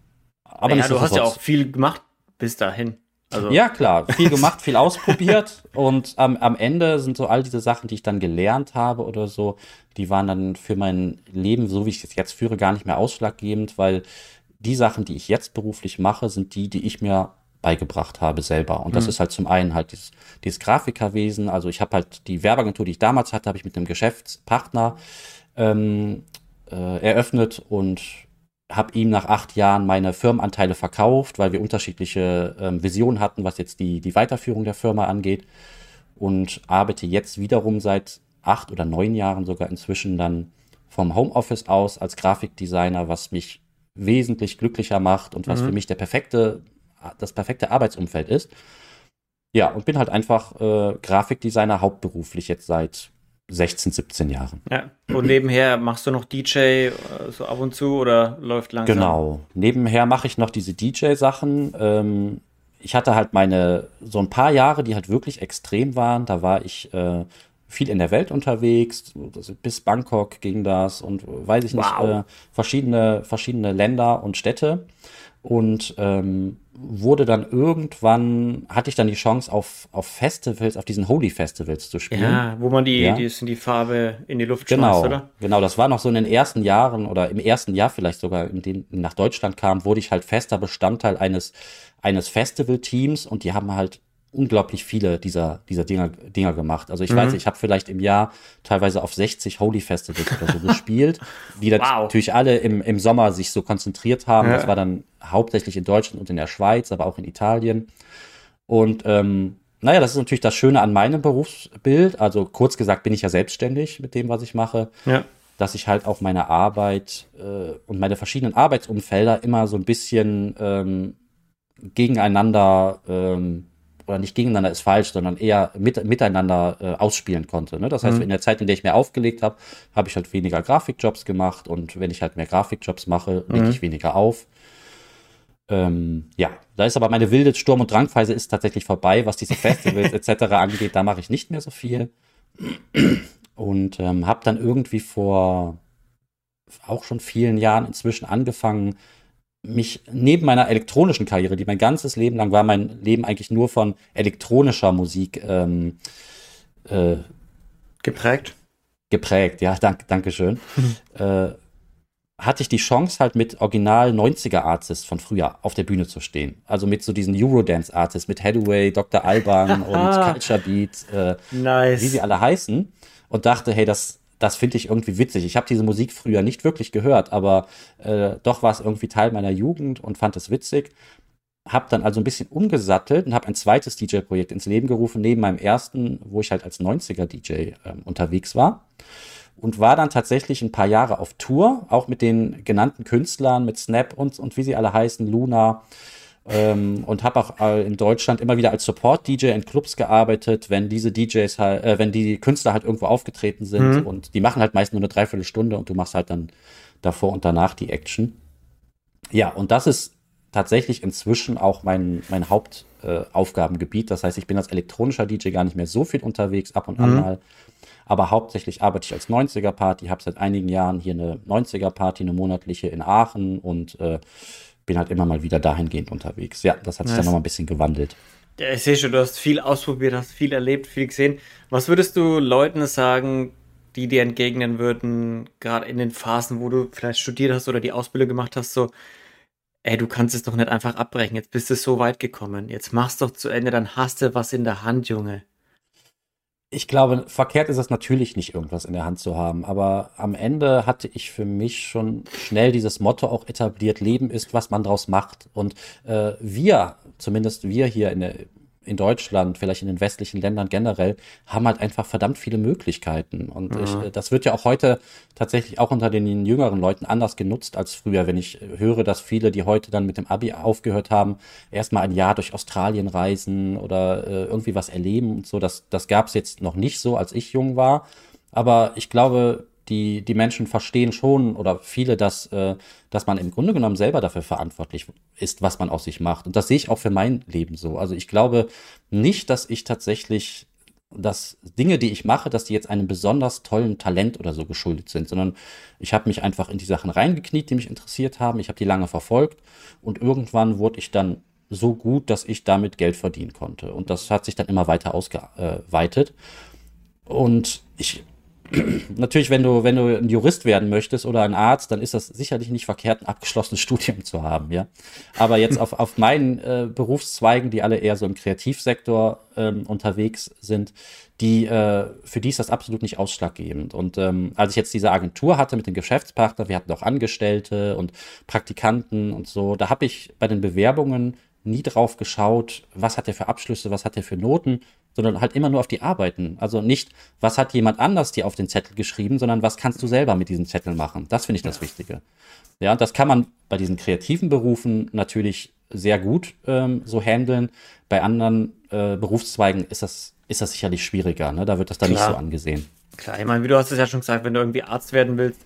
aber naja, du hast ja auch viel gemacht bis dahin. Also. Ja, klar, viel gemacht, viel ausprobiert [laughs] und am, am Ende sind so all diese Sachen, die ich dann gelernt habe oder so, die waren dann für mein Leben, so wie ich es jetzt führe, gar nicht mehr ausschlaggebend, weil die Sachen, die ich jetzt beruflich mache, sind die, die ich mir beigebracht habe selber. Und das mhm. ist halt zum einen halt dieses, dieses Grafikerwesen. Also ich habe halt die Werbeagentur, die ich damals hatte, habe ich mit einem Geschäftspartner ähm, äh, eröffnet und habe ihm nach acht Jahren meine Firmenanteile verkauft, weil wir unterschiedliche ähm, Visionen hatten, was jetzt die, die Weiterführung der Firma angeht. Und arbeite jetzt wiederum seit acht oder neun Jahren sogar inzwischen dann vom Homeoffice aus als Grafikdesigner, was mich wesentlich glücklicher macht und was mhm. für mich der perfekte das perfekte Arbeitsumfeld ist. Ja, und bin halt einfach äh, Grafikdesigner hauptberuflich jetzt seit 16, 17 Jahren. Ja, und nebenher machst du noch DJ äh, so ab und zu oder läuft langsam? Genau, nebenher mache ich noch diese DJ-Sachen. Ähm, ich hatte halt meine, so ein paar Jahre, die halt wirklich extrem waren. Da war ich äh, viel in der Welt unterwegs, bis Bangkok ging das und weiß ich nicht, wow. äh, verschiedene, verschiedene Länder und Städte und ähm, wurde dann irgendwann, hatte ich dann die Chance auf, auf Festivals, auf diesen Holy Festivals zu spielen. Ja, wo man die, ja. die, die Farbe in die Luft genau, schmeißt, oder? Genau, das war noch so in den ersten Jahren oder im ersten Jahr vielleicht sogar, in dem nach Deutschland kam, wurde ich halt fester Bestandteil eines, eines Festival-Teams und die haben halt unglaublich viele dieser, dieser Dinger, Dinger gemacht. Also ich mhm. weiß, ich habe vielleicht im Jahr teilweise auf 60 Holy Festivals oder so gespielt, [laughs] die wow. natürlich alle im, im Sommer sich so konzentriert haben. Ja. Das war dann hauptsächlich in Deutschland und in der Schweiz, aber auch in Italien. Und ähm, naja, das ist natürlich das Schöne an meinem Berufsbild. Also kurz gesagt bin ich ja selbstständig mit dem, was ich mache. Ja. Dass ich halt auch meine Arbeit äh, und meine verschiedenen Arbeitsumfelder immer so ein bisschen ähm, gegeneinander ähm, oder nicht gegeneinander ist falsch, sondern eher mit, miteinander äh, ausspielen konnte. Ne? Das heißt, mhm. in der Zeit, in der ich mehr aufgelegt habe, habe ich halt weniger Grafikjobs gemacht und wenn ich halt mehr Grafikjobs mache, lege mhm. ich weniger auf. Ähm, ja, da ist aber meine wilde Sturm- und Drangphase ist tatsächlich vorbei, was diese Festivals etc. angeht. Da mache ich nicht mehr so viel. Und ähm, habe dann irgendwie vor auch schon vielen Jahren inzwischen angefangen, mich neben meiner elektronischen Karriere, die mein ganzes Leben lang war, mein Leben eigentlich nur von elektronischer Musik ähm, äh, geprägt. Geprägt, ja, dank, danke schön. [laughs] äh, hatte ich die Chance, halt mit original 90er Artists von früher auf der Bühne zu stehen. Also mit so diesen Eurodance Artists, mit Hathaway, Dr. Alban [laughs] und Culture Beat, äh, nice. wie sie alle heißen. Und dachte, hey, das, das finde ich irgendwie witzig. Ich habe diese Musik früher nicht wirklich gehört, aber äh, doch war es irgendwie Teil meiner Jugend und fand es witzig. Hab dann also ein bisschen umgesattelt und habe ein zweites DJ-Projekt ins Leben gerufen, neben meinem ersten, wo ich halt als 90er-DJ äh, unterwegs war und war dann tatsächlich ein paar Jahre auf Tour, auch mit den genannten Künstlern, mit Snap und, und wie sie alle heißen, Luna. Ähm, und habe auch äh, in Deutschland immer wieder als Support-DJ in Clubs gearbeitet, wenn diese DJs halt, äh, wenn die Künstler halt irgendwo aufgetreten sind mhm. und die machen halt meist nur eine Dreiviertelstunde und du machst halt dann davor und danach die Action. Ja, und das ist tatsächlich inzwischen auch mein, mein Hauptaufgabengebiet. Äh, das heißt, ich bin als elektronischer DJ gar nicht mehr so viel unterwegs, ab und mhm. an mal. Aber hauptsächlich arbeite ich als 90er-Party, habe seit einigen Jahren hier eine 90er-Party, eine monatliche in Aachen und äh, bin halt immer mal wieder dahingehend unterwegs. Ja, das hat sich dann nochmal ein bisschen gewandelt. Ja, ich sehe schon, du hast viel ausprobiert, hast viel erlebt, viel gesehen. Was würdest du Leuten sagen, die dir entgegnen würden, gerade in den Phasen, wo du vielleicht studiert hast oder die Ausbildung gemacht hast, so, ey, du kannst es doch nicht einfach abbrechen, jetzt bist du so weit gekommen, jetzt machst doch zu Ende, dann hast du was in der Hand, Junge ich glaube, verkehrt ist es natürlich nicht, irgendwas in der Hand zu haben. Aber am Ende hatte ich für mich schon schnell dieses Motto auch etabliert, Leben ist, was man draus macht. Und äh, wir, zumindest wir hier in der, in Deutschland, vielleicht in den westlichen Ländern generell, haben halt einfach verdammt viele Möglichkeiten. Und mhm. ich, das wird ja auch heute tatsächlich auch unter den jüngeren Leuten anders genutzt als früher. Wenn ich höre, dass viele, die heute dann mit dem Abi aufgehört haben, erstmal ein Jahr durch Australien reisen oder äh, irgendwie was erleben und so, das, das gab es jetzt noch nicht so, als ich jung war. Aber ich glaube, die, die Menschen verstehen schon oder viele, dass, äh, dass man im Grunde genommen selber dafür verantwortlich ist, was man aus sich macht. Und das sehe ich auch für mein Leben so. Also ich glaube nicht, dass ich tatsächlich dass Dinge, die ich mache, dass die jetzt einem besonders tollen Talent oder so geschuldet sind, sondern ich habe mich einfach in die Sachen reingekniet, die mich interessiert haben. Ich habe die lange verfolgt und irgendwann wurde ich dann so gut, dass ich damit Geld verdienen konnte. Und das hat sich dann immer weiter ausgeweitet. Und ich [clears throat] natürlich, wenn du, wenn du ein Jurist werden möchtest oder ein Arzt, dann ist das sicherlich nicht verkehrt, ein abgeschlossenes [laughs] Studium zu haben, ja. Aber jetzt auf, auf meinen äh, Berufszweigen, die alle eher so im Kreativsektor ähm, unterwegs sind, die, äh, für die ist das absolut nicht ausschlaggebend. Und ähm, als ich jetzt diese Agentur hatte mit dem Geschäftspartner, wir hatten auch Angestellte und Praktikanten und so, da habe ich bei den Bewerbungen nie drauf geschaut, was hat er für Abschlüsse, was hat er für Noten, sondern halt immer nur auf die Arbeiten. Also nicht, was hat jemand anders dir auf den Zettel geschrieben, sondern was kannst du selber mit diesen Zetteln machen. Das finde ich das Wichtige. Ja, und das kann man bei diesen kreativen Berufen natürlich sehr gut ähm, so handeln. Bei anderen äh, Berufszweigen ist das, ist das sicherlich schwieriger. Ne? Da wird das dann Klar. nicht so angesehen. Klar, ich meine, wie du hast es ja schon gesagt, wenn du irgendwie Arzt werden willst,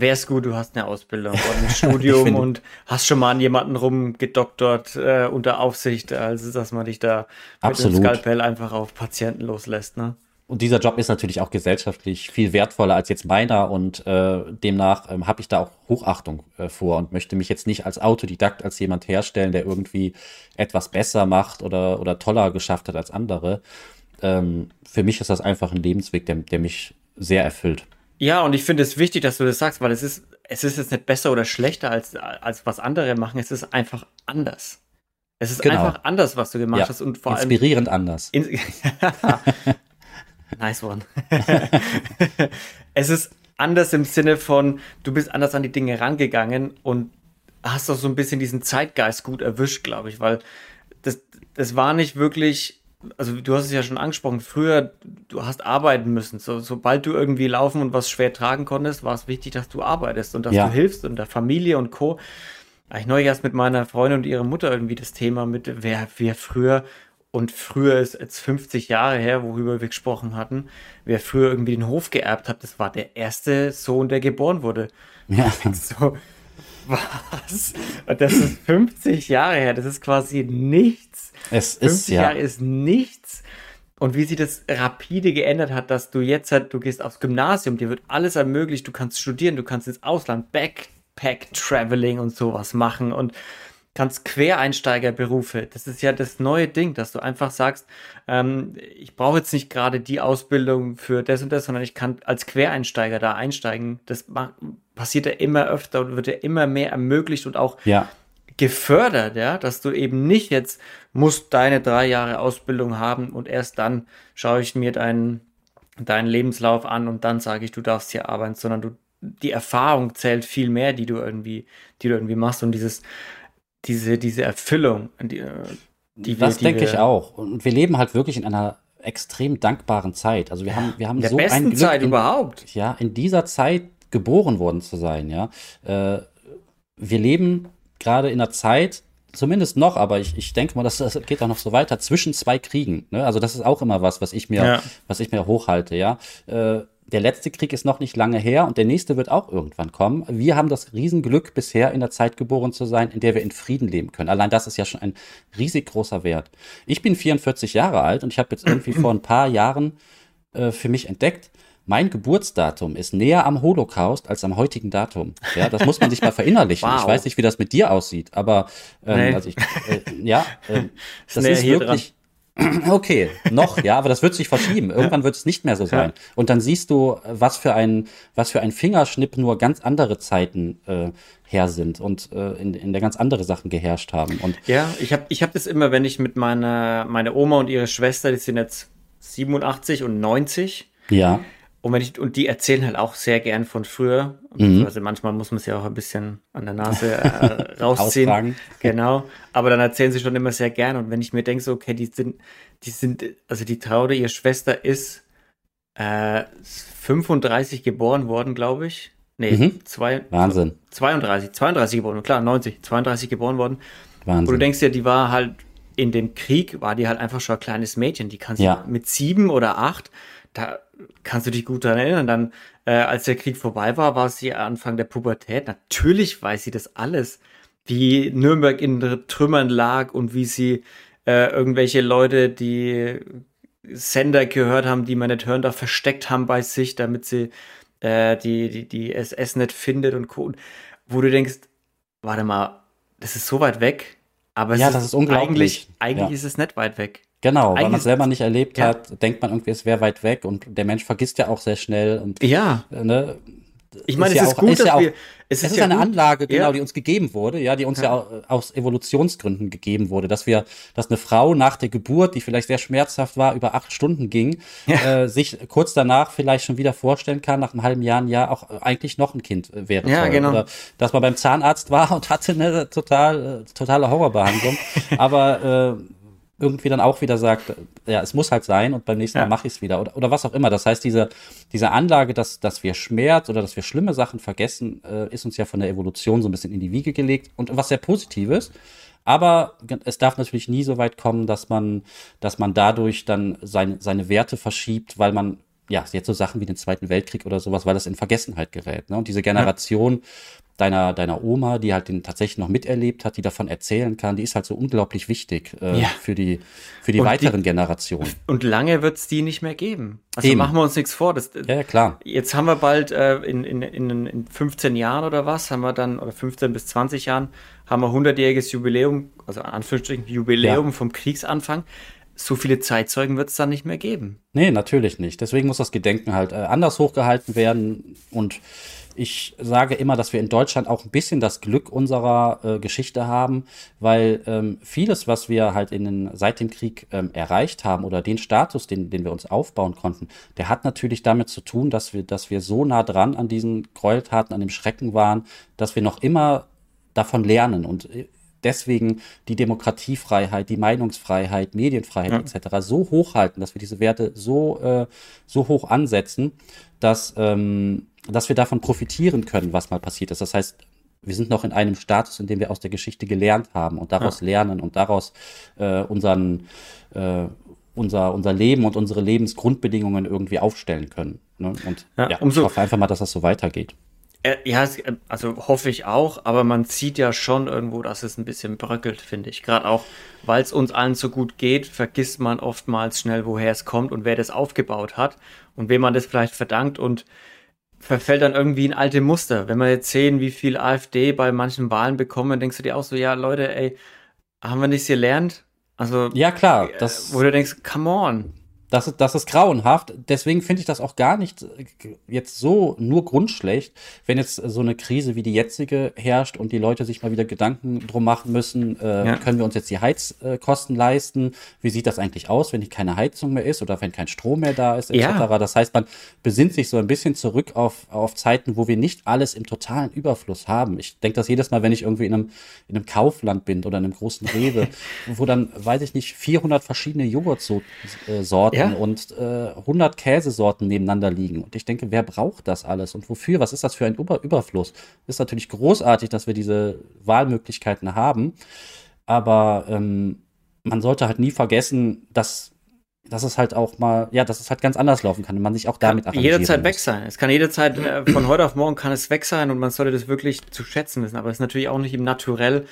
wäre es gut, du hast eine Ausbildung und ein [laughs] Studium und hast schon mal an jemanden rumgedoktert äh, unter Aufsicht, also dass man dich da Absolut. mit dem Skalpell einfach auf Patienten loslässt, ne? Und dieser Job ist natürlich auch gesellschaftlich viel wertvoller als jetzt meiner und äh, demnach ähm, habe ich da auch Hochachtung äh, vor und möchte mich jetzt nicht als Autodidakt, als jemand herstellen, der irgendwie etwas besser macht oder, oder toller geschafft hat als andere. Ähm, für mich ist das einfach ein Lebensweg, der, der mich sehr erfüllt. Ja, und ich finde es wichtig, dass du das sagst, weil es ist, es ist jetzt nicht besser oder schlechter als, als was andere machen, es ist einfach anders. Es ist Genau. einfach anders, was du gemacht Ja, hast und vor allem Inspirierend anders. In [laughs] nice one. [laughs] es ist anders im Sinne von, du bist anders an die Dinge rangegangen und hast auch so ein bisschen diesen Zeitgeist gut erwischt, glaube ich, weil das, das war nicht wirklich, also du hast es ja schon angesprochen, früher, du hast arbeiten müssen. So, sobald du irgendwie laufen und was schwer tragen konntest, war es wichtig, dass du arbeitest und dass Ja. du hilfst und der Familie und Co. Ich neulich erst mit meiner Freundin und ihrer Mutter irgendwie das Thema mit, wer, wer früher, und früher ist jetzt 50 Jahre her, worüber wir gesprochen hatten, wer früher irgendwie den Hof geerbt hat, das war der erste Sohn, der geboren wurde. Ja. [laughs] So, was? Das ist 50 Jahre her, das ist quasi nichts. Es 50 ist ja. Jahre ist nichts. Und wie sich das rapide geändert hat, dass du jetzt halt, du gehst aufs Gymnasium, dir wird alles ermöglicht, du kannst studieren, du kannst ins Ausland, Backpack, Traveling und sowas machen und kannst Quereinsteigerberufe. Das ist ja das neue Ding, dass du einfach sagst, ähm, ich brauche jetzt nicht gerade die Ausbildung für das und das, sondern ich kann als Quereinsteiger da einsteigen. Das ma- passiert ja immer öfter und wird ja immer mehr ermöglicht und auch Ja. gefördert, ja, dass du eben nicht jetzt musst deine drei Jahre Ausbildung haben und erst dann schaue ich mir deinen deinen Lebenslauf an und dann sage ich, du darfst hier arbeiten, sondern du die Erfahrung zählt viel mehr, die du irgendwie, die du irgendwie machst und dieses diese diese Erfüllung, die, äh, die wir, das die denke wir, ich auch. Und wir leben halt wirklich in einer extrem dankbaren Zeit. Also wir haben, wir haben der so ein besten Glück Zeit in, überhaupt. ja, in dieser Zeit geboren worden zu sein, ja. Äh, wir leben gerade in einer Zeit, zumindest noch, aber ich, ich denke mal, das, das geht auch noch so weiter, zwischen zwei Kriegen. Ne? Also das ist auch immer was, was ich mir, Ja. was ich mir hochhalte, ja. Äh, der letzte Krieg ist noch nicht lange her und der nächste wird auch irgendwann kommen. Wir haben das Riesenglück, bisher in der Zeit geboren zu sein, in der wir in Frieden leben können. Allein das ist ja schon ein riesig großer Wert. Ich bin 44 Jahre alt und ich habe jetzt irgendwie [clears throat] vor ein paar Jahren äh, für mich entdeckt, mein Geburtsdatum ist näher am Holocaust als am heutigen Datum. Ja, das muss man sich mal verinnerlichen. Wow. Ich weiß nicht, wie das mit dir aussieht, aber ähm, Nee. also ich, äh, ja, [laughs] äh, das ist wirklich. [clears throat] Okay, noch, ja, aber das wird sich verschieben. Irgendwann wird es nicht mehr so sein. Und dann siehst du, was für ein, was für ein Fingerschnipp nur ganz andere Zeiten äh, her sind und äh, in, in der ganz andere Sachen geherrscht haben. Und Ja, ich habe ich hab das immer, wenn ich mit meiner meine Oma und ihre Schwester, die sind jetzt 87 und 90 ja, Und, wenn ich, und die erzählen halt auch sehr gern von früher. Mhm. Also manchmal muss man es ja auch ein bisschen an der Nase äh, [laughs] rausziehen. Austragen. Genau. Aber dann erzählen sie schon immer sehr gern. Und wenn ich mir denke, so, okay, die sind, die sind, also die Traude, ihre Schwester ist äh, 35 geboren worden, glaube ich. Nee, Mhm. zwei, Wahnsinn, 32, 32 geboren, klar, 90, 32 geboren worden. Wo du Wahnsinn. denkst ja, die war halt in dem Krieg, war die halt einfach schon ein kleines Mädchen. Die kannst Ja. du mit sieben oder acht, da kannst du dich gut daran erinnern. Dann, äh, als der Krieg vorbei war, war sie Anfang der Pubertät. Natürlich weiß sie das alles. Wie Nürnberg in Trümmern lag und wie sie äh, irgendwelche Leute, die Sender gehört haben, die man nicht hören darf, versteckt haben bei sich, damit sie äh, die, die, die SS nicht findet und Co. Wo du denkst, warte mal, das ist so weit weg, aber Ja, das ist unglaublich. Eigentlich, eigentlich Ja. ist es nicht weit weg. Genau, weil man es selber nicht erlebt Ja. hat, denkt man irgendwie, es wäre weit weg und der Mensch vergisst ja auch sehr schnell und Ja, äh, ne, ich meine, Ist es ja ist auch- gut, ist dass ja auch- wir. Es Es ist ja eine gut. Anlage, genau, Ja. die uns gegeben wurde, ja, die uns ja, Ja. au- aus Evolutionsgründen gegeben wurde, dass wir, dass eine Frau nach der Geburt, die vielleicht sehr schmerzhaft war, über acht Stunden ging, äh, sich kurz danach vielleicht schon wieder vorstellen kann, nach einem halben Jahr, ein Jahr auch eigentlich noch ein Kind äh, wäre. Ja, toll. genau. Oder dass man beim Zahnarzt war [laughs] und hatte eine total, äh, totale Horrorbehandlung, [laughs] aber äh, irgendwie dann auch wieder sagt, ja, es muss halt sein und beim nächsten Ja. Mal mache ich es wieder oder, oder was auch immer. Das heißt, diese, diese Anlage, dass, dass wir Schmerz oder dass wir schlimme Sachen vergessen, äh, ist uns ja von der Evolution so ein bisschen in die Wiege gelegt und was sehr Positives. Aber es darf natürlich nie so weit kommen, dass man, dass man dadurch dann seine, seine Werte verschiebt, weil man, ja, jetzt so Sachen wie den Zweiten Weltkrieg oder sowas, weil das in Vergessenheit gerät. Ne? Und diese Generation deiner, deiner Oma, die halt den tatsächlich noch miterlebt hat, die davon erzählen kann, die ist halt so unglaublich wichtig äh, Ja. für die, für die Und die- weiteren Generationen. Und lange wird es die nicht mehr geben. Also Eben. machen wir uns nichts vor. Das, Ja, ja, klar. Jetzt haben wir bald äh, in, in, in, in 15 Jahren oder was, haben wir dann, oder 15 bis 20 Jahren, haben wir 100-jähriges Jubiläum, also Anführungsstrichen Jubiläum Ja. vom Kriegsanfang. So viele Zeitzeugen wird es dann nicht mehr geben. Nee, natürlich nicht. Deswegen muss das Gedenken halt äh, anders hochgehalten werden und ich sage immer, dass wir in Deutschland auch ein bisschen das Glück unserer äh, Geschichte haben, weil ähm, vieles, was wir halt in den, seit dem Krieg ähm, erreicht haben oder den Status, den, den wir uns aufbauen konnten, der hat natürlich damit zu tun, dass wir, dass wir so nah dran an diesen Gräueltaten, an dem Schrecken waren, dass wir noch immer davon lernen und äh, deswegen die Demokratiefreiheit, die Meinungsfreiheit, Medienfreiheit ja. etc. so hochhalten, dass wir diese Werte so, äh, so hoch ansetzen, dass, ähm, dass wir davon profitieren können, was mal passiert ist. Das heißt, wir sind noch in einem Status, in dem wir aus der Geschichte gelernt haben und daraus ja. lernen und daraus äh, unseren, äh, unser, unser Leben und unsere Lebensgrundbedingungen irgendwie aufstellen können. Ne? Und ja, ja umso, ich hoffe einfach mal, dass das so weitergeht. Äh, ja, äh, also hoffe ich auch, aber man sieht ja schon irgendwo, dass es ein bisschen bröckelt, finde ich. Gerade auch, weil es uns allen so gut geht, vergisst man oftmals schnell, woher es kommt und wer das aufgebaut hat und wem man das vielleicht verdankt und verfällt dann irgendwie in alte Muster. Wenn wir jetzt sehen, wie viel AfD bei manchen Wahlen bekommen, denkst du dir auch so, ja, Leute, ey, haben wir nichts gelernt? Also, ja, klar. Äh, das, wo du denkst, come on. Das ist, das ist grauenhaft. Deswegen finde ich das auch gar nicht jetzt so nur grundschlecht, wenn jetzt so eine Krise wie die jetzige herrscht und die Leute sich mal wieder Gedanken drum machen müssen, äh, ja. können wir uns jetzt die Heizkosten leisten? Wie sieht das eigentlich aus, wenn keine Heizung mehr ist oder wenn kein Strom mehr da ist, etc. Ja. Das heißt, man besinnt sich so ein bisschen zurück auf, auf Zeiten, wo wir nicht alles im totalen Überfluss haben. Ich denke das jedes Mal, wenn ich irgendwie in einem, in einem Kaufland bin oder in einem großen Rewe, [laughs] wo dann, weiß ich nicht, 400 verschiedene Joghurtsorten äh, ja. und äh, 100 Käsesorten nebeneinander liegen. Und ich denke, wer braucht das alles und wofür? Was ist das für ein Über Überfluss? Ist natürlich großartig, dass wir diese Wahlmöglichkeiten haben, aber ähm, man sollte halt nie vergessen, dass dass es halt auch mal, ja, dass es halt ganz anders laufen kann und man sich auch damit kann jederzeit muss. weg sein. Es kann jederzeit, äh, von heute auf morgen kann es weg sein und man sollte das wirklich zu schätzen wissen. Aber es ist natürlich auch nicht im Naturell,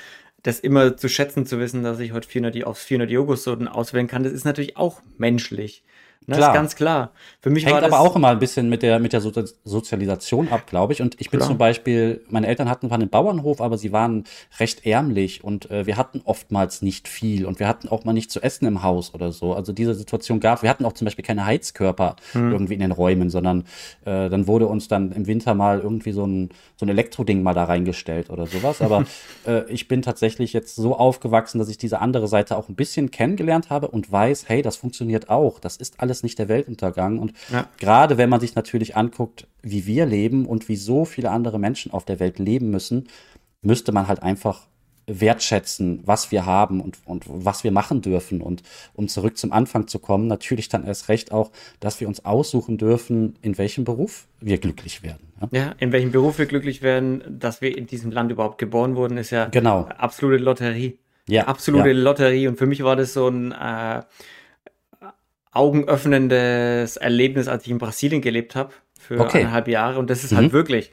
das immer zu schätzen zu wissen, dass ich heute 400, aufs 400 Joghurtsorten auswählen kann, das ist natürlich auch menschlich. Das klar. ist ganz klar. Für mich Hängt aber auch immer ein bisschen mit der, mit der Sozialisation ab, glaube ich. Und ich bin klar. zum Beispiel, meine Eltern hatten zwar einen Bauernhof, aber sie waren recht ärmlich und äh, wir hatten oftmals nicht viel und wir hatten auch mal nicht zu essen im Haus oder so. Also diese Situation gab, wir hatten auch zum Beispiel keine Heizkörper hm. irgendwie in den Räumen, sondern äh, dann wurde uns dann im Winter mal irgendwie so ein, so ein Elektroding mal da reingestellt oder sowas. Aber [laughs] äh, ich bin tatsächlich jetzt so aufgewachsen, dass ich diese andere Seite auch ein bisschen kennengelernt habe und weiß, hey, das funktioniert auch. Das ist alles alles nicht der Weltuntergang. Und ja. gerade wenn man sich natürlich anguckt, wie wir leben und wie so viele andere Menschen auf der Welt leben müssen, müsste man halt einfach wertschätzen, was wir haben und, und was wir machen dürfen. Und um zurück zum Anfang zu kommen, natürlich dann erst recht auch, dass wir uns aussuchen dürfen, in welchem Beruf wir glücklich werden. Ja, ja in welchem Beruf wir glücklich werden, dass wir in diesem Land überhaupt geboren wurden, ist ja genau. absolute Lotterie. Ja, absolute ja. Lotterie. Und für mich war das so ein äh, augenöffnendes Erlebnis, als ich in Brasilien gelebt habe für okay. eineinhalb Jahre. Und das ist halt mhm. halt wirklich,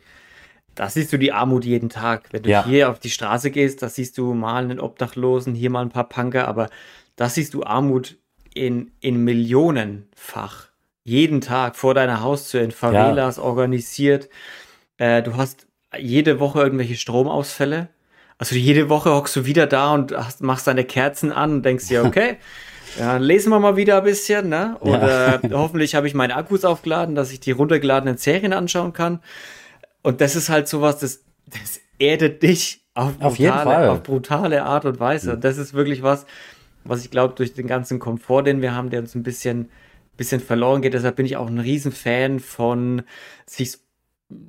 da siehst du die Armut jeden Tag. Wenn du ja. hier auf die Straße gehst, da siehst du mal einen Obdachlosen, hier mal ein paar Punker, aber da siehst du Armut in, in Millionenfach. Jeden Tag vor deiner Haustür in Favelas ja. organisiert. Äh, du hast jede Woche irgendwelche Stromausfälle. Also jede Woche hockst du wieder da und hast, machst deine Kerzen an und denkst dir, [laughs] okay, ja, lesen wir mal wieder ein bisschen, ne? Oder ja. [laughs] hoffentlich habe ich meine Akkus aufgeladen, dass ich die runtergeladenen Serien anschauen kann. Und das ist halt sowas, das, das erdet dich auf brutale, auf, auf brutale Art und Weise. Mhm. Und das ist wirklich was, was ich glaube, durch den ganzen Komfort, den wir haben, der uns ein bisschen, bisschen verloren geht. Deshalb bin ich auch ein Riesenfan von sich,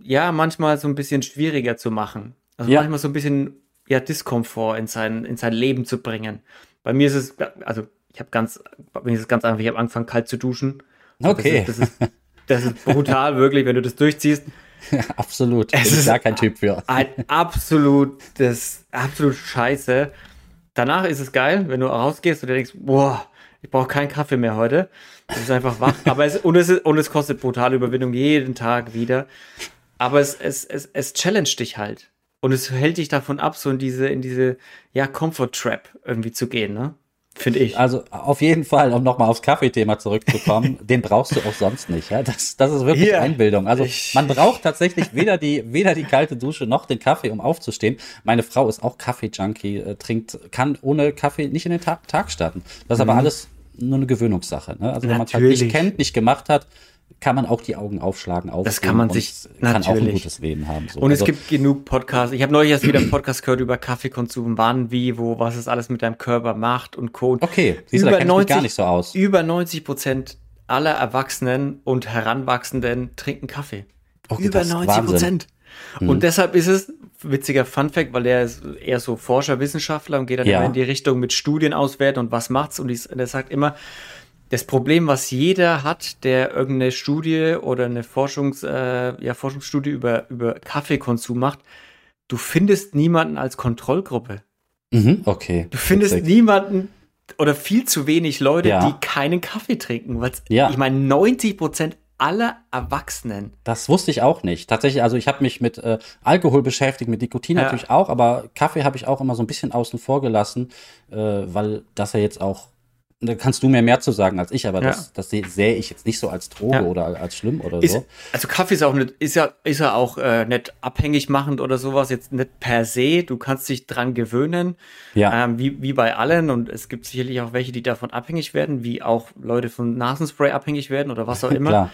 ja, manchmal so ein bisschen schwieriger zu machen. Also ja. manchmal so ein bisschen, ja, Diskomfort in sein, in sein Leben zu bringen. Bei mir ist es, also ich habe ganz, mir ist es ganz einfach, ich habe angefangen kalt zu duschen. Okay. Das ist, das ist, das ist brutal, [laughs] wirklich, wenn du das durchziehst. Absolut. Es ist gar kein Typ für. Ein absolutes, absolut scheiße. Danach ist es geil, wenn du rausgehst und denkst, boah, ich brauche keinen Kaffee mehr heute. Du bist einfach wach. Aber es, und, es ist, und es kostet brutale Überwindung jeden Tag wieder. Aber es, es, es, es challenge dich halt. Und es hält dich davon ab, so in diese, in diese, ja, Comfort Trap irgendwie zu gehen, ne? Finde ich. Also auf jeden Fall, um nochmal aufs Kaffeethema zurückzukommen, [laughs] den brauchst du auch sonst nicht. Ja? Das, das ist wirklich Hier, Einbildung. Also man braucht tatsächlich weder die, weder die kalte Dusche noch den Kaffee, um aufzustehen. Meine Frau ist auch Kaffee-Junkie, äh, trinkt, kann ohne Kaffee nicht in den Tag, Tag starten. Das ist mhm. aber alles nur eine Gewöhnungssache. Ne? Also wenn man es halt nicht kennt, nicht gemacht hat, kann man auch die Augen aufschlagen. Das kann man sich kann natürlich. auch ein gutes Leben haben. So. Und also, es gibt genug Podcasts. Ich habe neulich erst wieder einen Podcast gehört über Kaffeekonsum, wann, wie, wo, was es alles mit deinem Körper macht und Co. Okay, siehst du, kenn ich mich gar nicht so aus. Über 90 Prozent aller Erwachsenen und Heranwachsenden trinken Kaffee. Okay, über das ist 90 Prozent. Mhm. Und deshalb ist es, witziger Funfact, weil der ist eher so Forscher, Wissenschaftler und geht dann Ja. immer in die Richtung mit Studien auswerten und was macht's. Und der sagt immer, das Problem, was jeder hat, der irgendeine Studie oder eine Forschungs, äh, ja, Forschungsstudie über, über Kaffeekonsum macht, du findest niemanden als Kontrollgruppe. Mhm, okay. Du findest Witzig. niemanden oder viel zu wenig Leute, Ja. die keinen Kaffee trinken. Ja. Ich meine, 90 Prozent aller Erwachsenen. Das wusste ich auch nicht. Tatsächlich, also ich habe mich mit äh, Alkohol beschäftigt, mit Nikotin Ja. natürlich auch, aber Kaffee habe ich auch immer so ein bisschen außen vor gelassen, äh, weil das ja jetzt auch, da kannst du mir mehr zu sagen als ich, aber Ja. das, das sehe ich jetzt nicht so als Droge Ja. oder als schlimm oder Ist, so. also Kaffee ist auch nicht, ist ja, ist ja auch äh, nicht abhängig machend oder sowas, jetzt nicht per se. Du kannst dich dran gewöhnen, Ja, ähm, wie, wie bei allen. Und es gibt sicherlich auch welche, die davon abhängig werden, wie auch Leute von Nasenspray abhängig werden oder was auch [laughs] immer.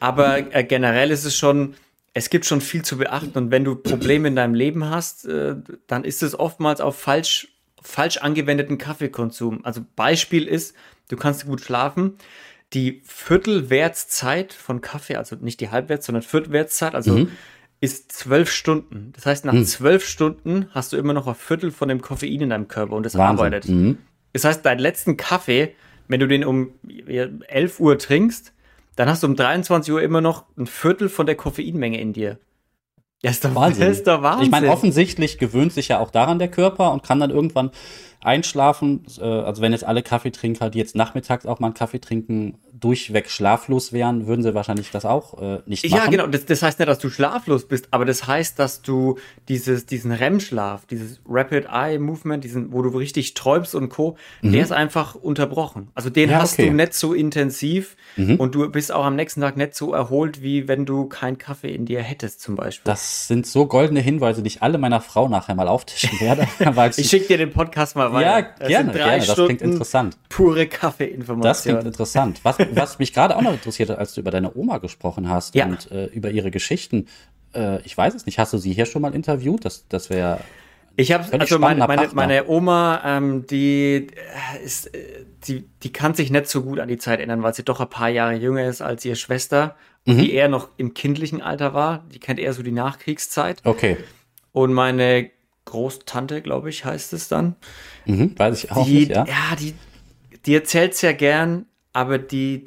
Aber äh, generell ist es schon, es gibt schon viel zu beachten. Und wenn du Probleme in deinem Leben hast, äh, dann ist es oftmals auf falsch, falsch angewendeten Kaffeekonsum. Also Beispiel ist, du kannst gut schlafen. Die Viertelwertszeit von Kaffee, also nicht die Halbwerts, sondern Viertelwertszeit, also Mhm. ist zwölf Stunden. Das heißt, nach zwölf Stunden hast du immer noch ein Viertel von dem Koffein in deinem Körper und das arbeitet. Wahnsinn. Mhm. Das heißt, deinen letzten Kaffee, wenn du den um ja, 11 Uhr trinkst, dann hast du um 23 Uhr immer noch ein Viertel von der Koffeinmenge in dir. Das ist doch Wahnsinn. Das ist doch Wahnsinn. Ich meine, offensichtlich gewöhnt sich ja auch daran der Körper und kann dann irgendwann einschlafen. Äh, also wenn jetzt alle Kaffeetrinker, die jetzt nachmittags auch mal einen Kaffee trinken, durchweg schlaflos wären, würden sie wahrscheinlich das auch äh, nicht machen. Ja, genau. Das, das heißt nicht, dass du schlaflos bist, aber das heißt, dass du dieses, diesen REM-Schlaf, dieses Rapid Eye Movement, diesen, wo du richtig träumst und Co., der ist einfach unterbrochen. Also den Mhm. Ja, hast okay. Mhm. du nicht so intensiv und du bist auch am nächsten Tag nicht so erholt, wie wenn du keinen Kaffee in dir hättest, zum Beispiel. Das sind so goldene Hinweise, die ich alle meiner Frau nachher mal auftischen [laughs] werde. ich schicke dir den Podcast mal weiter. ja, Das gerne, gerne. Das klingt Stunden interessant. Pure Das Kaffeeinformation. klingt interessant. Was, was mich gerade auch noch interessiert hat, als du über deine Oma gesprochen hast Ja. und äh, über ihre Geschichten. Äh, ich weiß es nicht. Hast du sie hier schon mal interviewt? Das, das wäre. Ich habe also meine, meine, meine Oma, ähm, die äh, ist, äh, die, die kann sich nicht so gut an die Zeit erinnern, weil sie doch ein paar Jahre jünger ist als ihre Schwester, Mhm. die eher noch im kindlichen Alter war. Die kennt eher so die Nachkriegszeit. Okay. Und meine Großtante, glaube ich, heißt es dann. Mhm, weiß ich auch Die, nicht, ja. die, die erzählt sehr gern, aber die,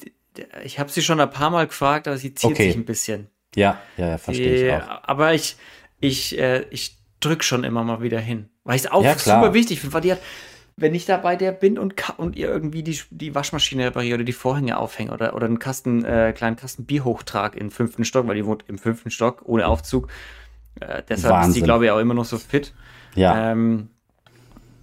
ich habe sie schon ein paar Mal gefragt, aber sie zieht Okay. sich ein bisschen. Ja, ja, ja, verstehe ich auch. Aber ich, ich, äh, ich drück schon immer mal wieder hin. Weil ich es auch Ja, super wichtig finde, weil die hat, wenn ich da bei der bin und, und ihr irgendwie die, die Waschmaschine repariere oder die Vorhänge aufhänge oder, oder einen Kasten, äh, kleinen Kasten Bier hochtrag im fünften Stock, weil die wohnt im fünften Stock ohne Aufzug. Äh, deshalb ist die, Wahnsinn. glaube ich, auch immer noch so fit. Ja, Ähm,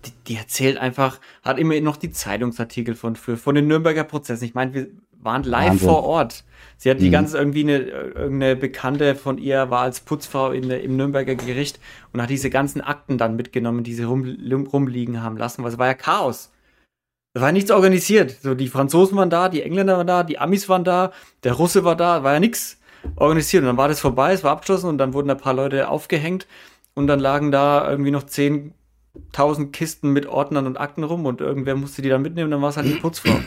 die, die erzählt einfach, hat immer noch die Zeitungsartikel von früher, von den Nürnberger Prozessen. Ich meine, wir waren live Wahnsinn. vor Ort. Sie hat die Mhm. ganze irgendwie eine, irgendeine Bekannte von ihr war als Putzfrau in, im Nürnberger Gericht und hat diese ganzen Akten dann mitgenommen, die sie rum, rum, rumliegen haben lassen, weil es war ja Chaos. Es war ja nichts organisiert. So, die Franzosen waren da, die Engländer waren da, die Amis waren da, der Russe war da, war ja nichts organisiert. Und dann war das vorbei, es war abgeschlossen und dann wurden ein paar Leute aufgehängt und dann lagen da irgendwie noch 10.000 Kisten mit Ordnern und Akten rum und irgendwer musste die dann mitnehmen, dann war es halt die [clears throat] Putzfrau.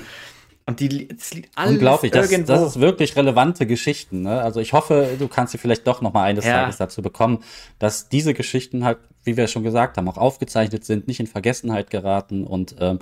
Und die, es liegt alles unglaublich. Das, irgendwo. das ist wirklich relevante Geschichten. Ne? Also ich hoffe, du kannst sie vielleicht doch noch mal eines Ja. Tages dazu bekommen, dass diese Geschichten halt, wie wir schon gesagt haben, auch aufgezeichnet sind, nicht in Vergessenheit geraten und ähm,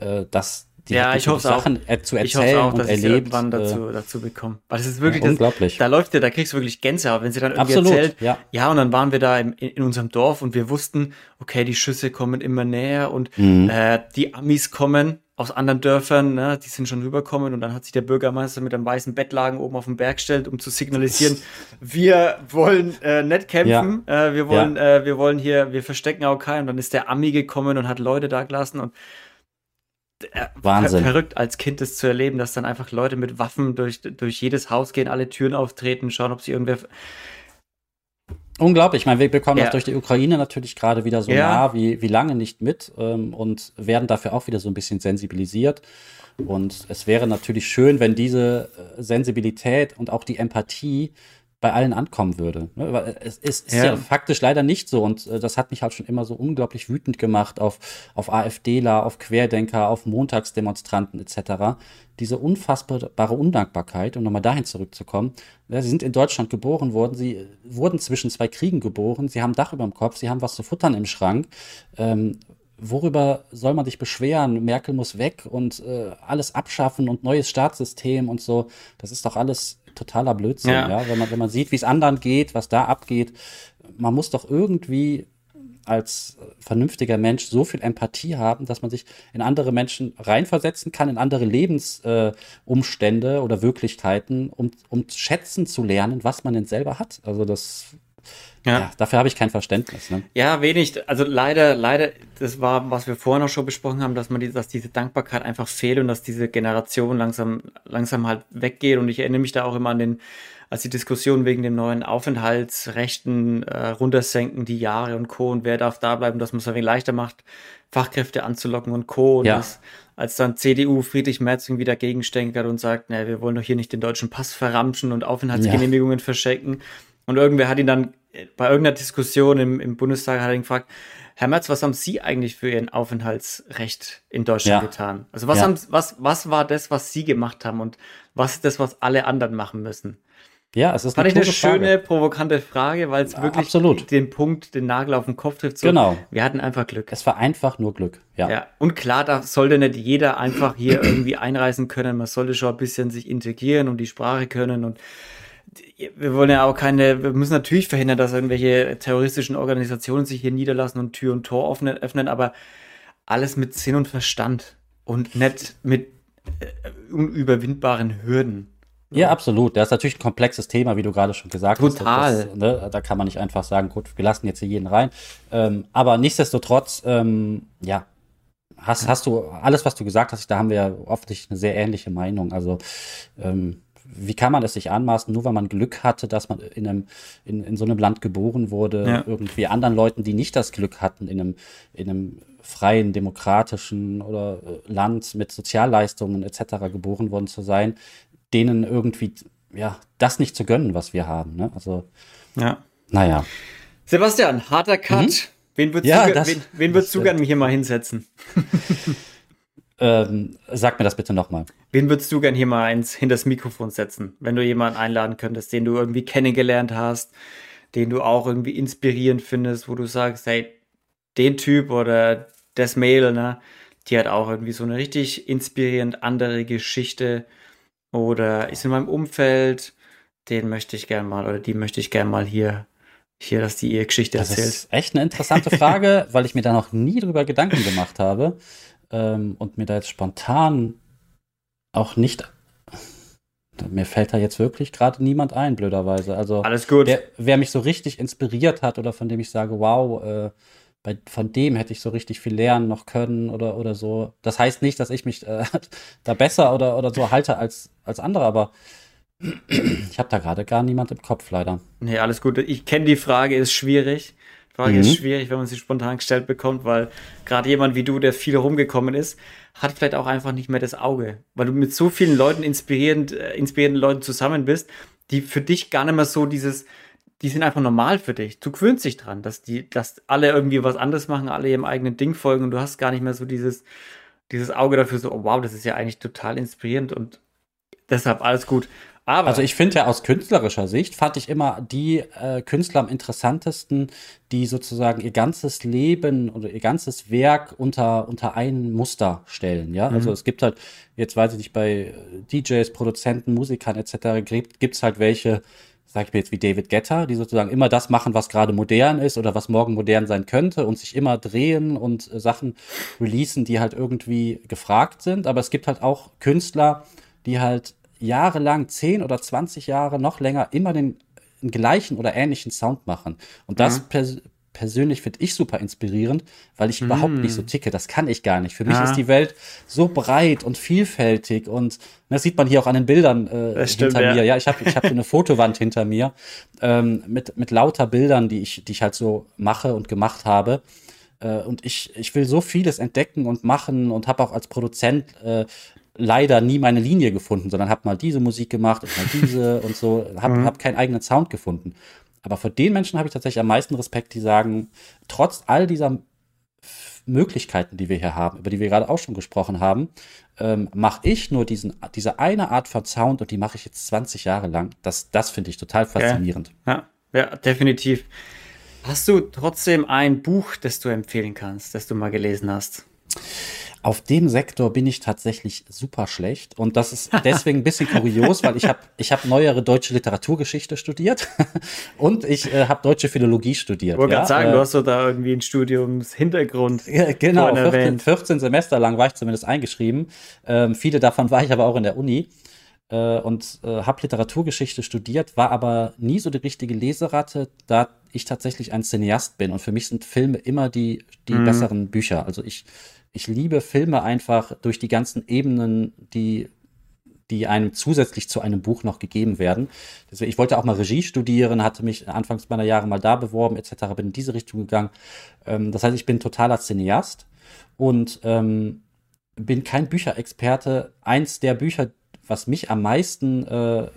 äh, dass die Ja, ich hoffe auch. Sachen äh, zu ich erzählen hoffe auch, und dass ich sie erlebt. irgendwann äh, dazu, dazu bekomme. Weil das ist wirklich Ja, das, unglaublich. Da läuft dir, da kriegst du wirklich Gänsehaut, wenn sie dann irgendwie Absolut, erzählt. ja. ja, und dann waren wir da im, in, unserem Dorf und wir wussten, okay, die Schüsse kommen immer näher und Mhm. äh, die Amis kommen aus anderen Dörfern, ne, die sind schon rüberkommen und dann hat sich der Bürgermeister mit einem weißen Bettlagen oben auf den Berg gestellt, um zu signalisieren, [laughs] wir wollen äh, nicht kämpfen, äh, wir wollen, äh, wir wollen hier, wir verstecken auch keinen. Und dann ist der Ami gekommen und hat Leute da gelassen und Wahnsinn. ver verrückt als Kind das zu erleben, dass dann einfach Leute mit Waffen durch, durch jedes Haus gehen, alle Türen auftreten, schauen, ob sie irgendwer. Unglaublich. Ich meine, wir bekommen ja. das durch die Ukraine natürlich gerade wieder so ja. nah wie, wie lange nicht mit ähm, und werden dafür auch wieder so ein bisschen sensibilisiert. Und es wäre natürlich schön, wenn diese äh, Sensibilität und auch die Empathie bei allen ankommen würde. Ne? Es ist, ja. ja. faktisch leider nicht so und äh, das hat mich halt schon immer so unglaublich wütend gemacht auf, auf AfDler, auf Querdenker, auf Montagsdemonstranten etc. Diese unfassbare Undankbarkeit, um nochmal dahin zurückzukommen. Ja, sie sind in Deutschland geboren worden, sie wurden zwischen zwei Kriegen geboren, sie haben Dach über dem Kopf, sie haben was zu futtern im Schrank. Ähm, worüber soll man sich beschweren? Merkel muss weg und äh, alles abschaffen und neues Staatssystem und so. Das ist doch alles totaler Blödsinn, ja. ja? Wenn man, wenn man sieht, wie es anderen geht, was da abgeht, man muss doch irgendwie als vernünftiger Mensch so viel Empathie haben, dass man sich in andere Menschen reinversetzen kann, in andere Lebensumstände äh, oder Wirklichkeiten, um, um schätzen zu lernen, was man denn selber hat. Also das ja. ja. dafür habe ich kein Verständnis. Ne? Ja, wenig. Also leider, leider, das war, was wir vorhin auch schon besprochen haben, dass man die, dass diese Dankbarkeit einfach fehlt und dass diese Generation langsam, langsam halt weggeht. Und ich erinnere mich da auch immer an den, als die Diskussion wegen dem neuen Aufenthaltsrechten äh, runtersenken, die Jahre und Co. und wer darf da bleiben, dass man es ein wenig leichter macht, Fachkräfte anzulocken und Co. Und ja. das, als dann CDU Friedrich Merz irgendwie dagegen stänkert und sagt, naja, wir wollen doch hier nicht den deutschen Pass verramschen und Aufenthaltsgenehmigungen ja. verschenken. Und irgendwer hat ihn dann bei irgendeiner Diskussion im, im Bundestag hat er ihn gefragt, Herr Merz, was haben Sie eigentlich für Ihren Aufenthaltsrecht in Deutschland ja. getan? Also was, ja. haben, was, was war das, was Sie gemacht haben und was ist das, was alle anderen machen müssen? Ja, es ist Fand eine ich eine schöne, Frage. provokante Frage, weil es ja, wirklich absolut. den Punkt, den Nagel auf den Kopf trifft. So, genau. Wir hatten einfach Glück. Es war einfach nur Glück, ja. ja. Und klar, da sollte nicht jeder einfach hier irgendwie einreisen können. Man sollte schon ein bisschen sich integrieren und die Sprache können und wir wollen ja auch keine, wir müssen natürlich verhindern, dass irgendwelche terroristischen Organisationen sich hier niederlassen und Tür und Tor öffnen, öffnen aber alles mit Sinn und Verstand und nicht mit äh, unüberwindbaren Hürden. Ja, absolut. Das ist natürlich ein komplexes Thema, wie du gerade schon gesagt Total. hast. Total. Ne, da kann man nicht einfach sagen, gut, wir lassen jetzt hier jeden rein. Ähm, aber nichtsdestotrotz, ähm, ja, hast, hast du alles, was du gesagt hast, da haben wir ja offensichtlich eine sehr ähnliche Meinung. Also ähm, wie kann man es sich anmaßen, nur weil man Glück hatte, dass man in, einem, in, in so einem Land geboren wurde, ja. irgendwie anderen Leuten, die nicht das Glück hatten, in einem, in einem freien, demokratischen oder äh, Land mit Sozialleistungen etc. geboren worden zu sein, denen irgendwie ja das nicht zu gönnen, was wir haben. Ne? Also ja, naja. Sebastian, harter Cut. Mhm. Wen würdest ja, du, wen, wen würdest du gerne hier mal hinsetzen? [laughs] Ähm, sag mir das bitte nochmal. Wen würdest du gern hier mal ins, hinter das Mikrofon setzen, wenn du jemanden einladen könntest, den du irgendwie kennengelernt hast, den du auch irgendwie inspirierend findest, wo du sagst, hey, den Typ oder das Mädel, ne, die hat auch irgendwie so eine richtig inspirierend andere Geschichte oder ist in meinem Umfeld, den möchte ich gern mal oder die möchte ich gern mal hier hier, dass die ihre Geschichte das erzählt. Das ist echt eine interessante Frage, [laughs] weil ich mir da noch nie drüber Gedanken gemacht habe ähm, und mir da jetzt spontan auch nicht. Mir fällt da jetzt wirklich gerade niemand ein, blöderweise. Also, Alles gut. Wer, wer, mich so richtig inspiriert hat oder von dem ich sage, wow, äh, bei, von dem hätte ich so richtig viel lernen noch können oder, oder so. Das heißt nicht, dass ich mich äh, [laughs] da besser oder, oder so halte als, als andere, aber [clears throat] ich habe da gerade gar niemand im Kopf, leider. Nee, alles gut. Ich kenne die Frage, ist schwierig. Frage mhm. ist schwierig, wenn man sie spontan gestellt bekommt, weil gerade jemand wie du, der viel rumgekommen ist, hat vielleicht auch einfach nicht mehr das Auge, weil du mit so vielen Leuten inspirierend, äh, inspirierenden Leuten zusammen bist, die für dich gar nicht mehr so dieses, die sind einfach normal für dich. Du gewöhnst dich dran, dass die, dass alle irgendwie was anderes machen, alle ihrem eigenen Ding folgen und du hast gar nicht mehr so dieses, dieses Auge dafür, so, oh wow, das ist ja eigentlich total inspirierend und deshalb alles gut. Aber also ich finde ja aus künstlerischer Sicht fand ich immer die äh, Künstler am interessantesten, die sozusagen ihr ganzes Leben oder ihr ganzes Werk unter unter ein Muster stellen. Ja, also mhm. also es gibt halt jetzt weiß ich nicht bei DJs, Produzenten, Musikern etc. gibt es halt welche, sag ich mir jetzt wie David Guetta, die sozusagen immer das machen, was gerade modern ist oder was morgen modern sein könnte und sich immer drehen und äh, Sachen releasen, die halt irgendwie gefragt sind. Aber es gibt halt auch Künstler, die halt jahrelang, 10 oder 20 Jahre, noch länger, immer den, den gleichen oder ähnlichen Sound machen. Und das mhm. pers persönlich finde ich super inspirierend, weil ich mm. überhaupt nicht so ticke. Das kann ich gar nicht. Für mich ist die Welt so breit und vielfältig und das sieht man hier auch an den Bildern äh, stimmt, hinter ja. mir. Ja, ich habe ich hab eine [laughs] Fotowand hinter mir ähm, mit, mit lauter Bildern, die ich, die ich halt so mache und gemacht habe. Äh, und ich, ich will so vieles entdecken und machen und habe auch als Produzent äh, leider nie meine Linie gefunden, sondern habe mal diese Musik gemacht und mal diese [laughs] und so, habe hab keinen eigenen Sound gefunden. Aber vor den Menschen habe ich tatsächlich am meisten Respekt, die sagen, trotz all dieser Möglichkeiten, die wir hier haben, über die wir gerade auch schon gesprochen haben, ähm, mache ich nur diesen, diese eine Art von Sound und die mache ich jetzt 20 Jahre lang. Das, das finde ich total faszinierend. Ja, ja, definitiv. Hast du trotzdem ein Buch, das du empfehlen kannst, das du mal gelesen hast? Auf dem Sektor bin ich tatsächlich super schlecht und das ist [laughs] deswegen ein bisschen kurios, weil ich habe ich hab neuere deutsche Literaturgeschichte studiert [laughs] und ich äh, habe deutsche Philologie studiert. Ich wollte ja, gerade sagen, äh, du hast so da irgendwie ein Studiumshintergrund. Ja, genau, vorhin 14, erwähnt. 14 Semester lang war ich zumindest eingeschrieben. Ähm, viele davon war ich aber auch in der Uni äh, und äh, habe Literaturgeschichte studiert, war aber nie so die richtige Leseratte, da ich tatsächlich ein Cineast bin und für mich sind Filme immer die, die Mhm. besseren Bücher. Also ich, ich liebe Filme einfach durch die ganzen Ebenen, die die einem zusätzlich zu einem Buch noch gegeben werden. Deswegen, ich wollte auch mal Regie studieren, hatte mich anfangs meiner Jahre mal da beworben, etc., bin in diese Richtung gegangen. Ähm, das heißt, ich bin totaler Cineast und ähm, bin kein Bücherexperte. Eins der Bücher, was mich am meisten äh,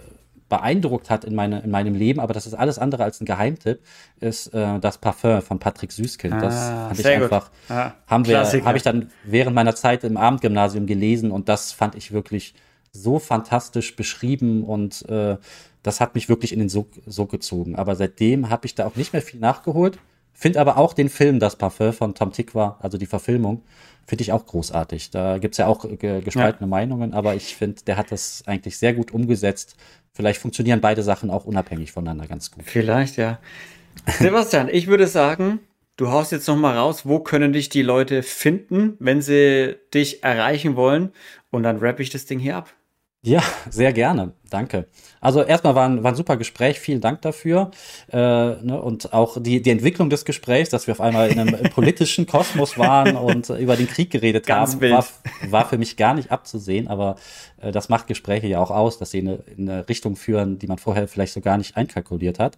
beeindruckt hat in, meine, in meinem Leben, aber das ist alles andere als ein Geheimtipp, ist äh, das Parfum von Patrick Süßkind. Das Ah, fand ich einfach, Ah, haben wir, habe ich dann während meiner Zeit im Abendgymnasium gelesen und das fand ich wirklich so fantastisch beschrieben und äh, das hat mich wirklich in den Sog, Sog gezogen. Aber seitdem habe ich da auch nicht mehr viel nachgeholt. Finde aber auch den Film Das Parfum von Tom Tikva, also die Verfilmung, finde ich auch großartig. Da gibt's ja auch ge gespaltene Meinungen, aber ich finde, der hat das eigentlich sehr gut umgesetzt. Vielleicht funktionieren beide Sachen auch unabhängig voneinander ganz gut. Vielleicht, ja. Sebastian, ich würde sagen, du haust jetzt noch mal raus, wo können dich die Leute finden, wenn sie dich erreichen wollen? Und dann rappe ich das Ding hier ab. Ja, sehr gerne. Danke. Also erstmal war ein, war ein super Gespräch. Vielen Dank dafür. Äh, ne, und auch die, die Entwicklung des Gesprächs, dass wir auf einmal in einem [laughs] politischen Kosmos waren und über den Krieg geredet Ganz haben, war, war für mich gar nicht abzusehen. Aber äh, das macht Gespräche ja auch aus, dass sie in eine, in eine Richtung führen, die man vorher vielleicht so gar nicht einkalkuliert hat.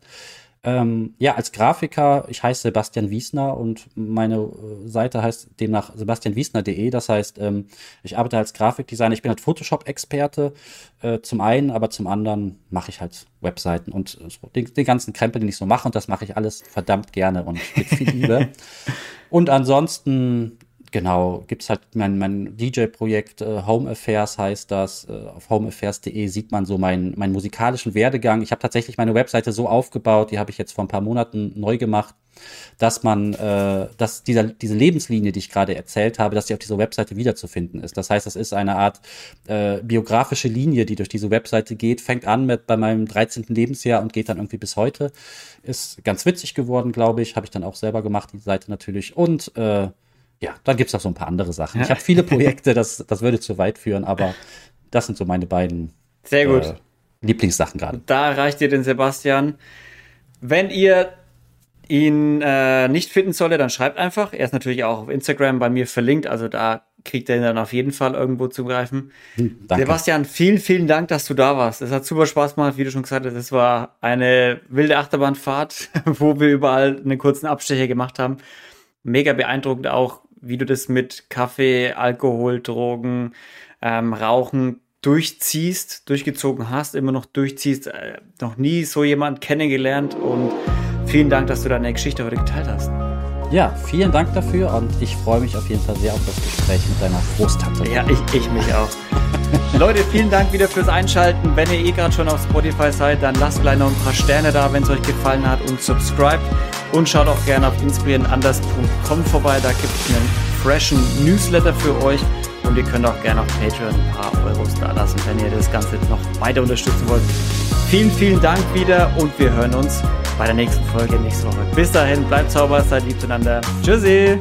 Ähm, ja, als Grafiker, ich heiße Sebastian Wiesner und meine äh, Seite heißt demnach sebastianwiesner.de. Das heißt, ähm, ich arbeite als Grafikdesigner. Ich bin halt Photoshop-Experte äh, zum einen, aber zum anderen mache ich halt Webseiten und äh, den, den ganzen Krempel, den ich so mache. Und das mache ich alles verdammt gerne und mit viel Liebe. [laughs] und ansonsten, genau, gibt's halt mein, mein DJ-Projekt äh, Home Affairs heißt das. Äh, auf homeaffairs.de sieht man so meinen meinen musikalischen Werdegang. Ich habe tatsächlich meine Webseite so aufgebaut, die habe ich jetzt vor ein paar Monaten neu gemacht, dass man, äh, dass dieser, diese Lebenslinie, die ich gerade erzählt habe, dass die auf dieser Webseite wiederzufinden ist. Das heißt, das ist eine Art äh, biografische Linie, die durch diese Webseite geht, fängt an mit bei meinem 13. Lebensjahr und geht dann irgendwie bis heute. Ist ganz witzig geworden, glaube ich. Habe ich dann auch selber gemacht, die Seite natürlich. Und äh, ja, dann gibt's noch so ein paar andere Sachen. Ich habe viele [laughs] Projekte, das, das würde zu weit führen, aber das sind so meine beiden Sehr gut. äh, Lieblingssachen gerade. Da erreicht ihr den Sebastian. Wenn ihr ihn äh, nicht finden solltet, dann schreibt einfach. Er ist natürlich auch auf Instagram bei mir verlinkt, also da kriegt er ihn dann auf jeden Fall irgendwo zugreifen. Danke. Sebastian, vielen, vielen Dank, dass du da warst. Es hat super Spaß gemacht, wie du schon gesagt hast. Es war eine wilde Achterbahnfahrt, [laughs] wo wir überall einen kurzen Abstecher gemacht haben. Mega beeindruckend auch, wie du das mit Kaffee, Alkohol, Drogen, ähm, Rauchen durchziehst, durchgezogen hast, immer noch durchziehst. Äh, noch nie so jemand kennengelernt und vielen Dank, dass du deine Geschichte heute geteilt hast. Ja, vielen Dank dafür und ich freue mich auf jeden Fall sehr auf das Gespräch mit deiner Großtante. Ja, ich, ich mich auch. Leute, vielen Dank wieder fürs Einschalten. Wenn ihr eh gerade schon auf Spotify seid, dann lasst gleich noch ein paar Sterne da, wenn es euch gefallen hat und subscribe. Und schaut auch gerne auf inspirierenanders.com vorbei. Da gibt es einen freshen Newsletter für euch. Und ihr könnt auch gerne auf Patreon ein paar Euros da lassen, wenn ihr das Ganze noch weiter unterstützen wollt. Vielen, vielen Dank wieder und wir hören uns bei der nächsten Folge nächste Woche. Bis dahin, bleibt sauber, seid lieb zueinander. Tschüssi!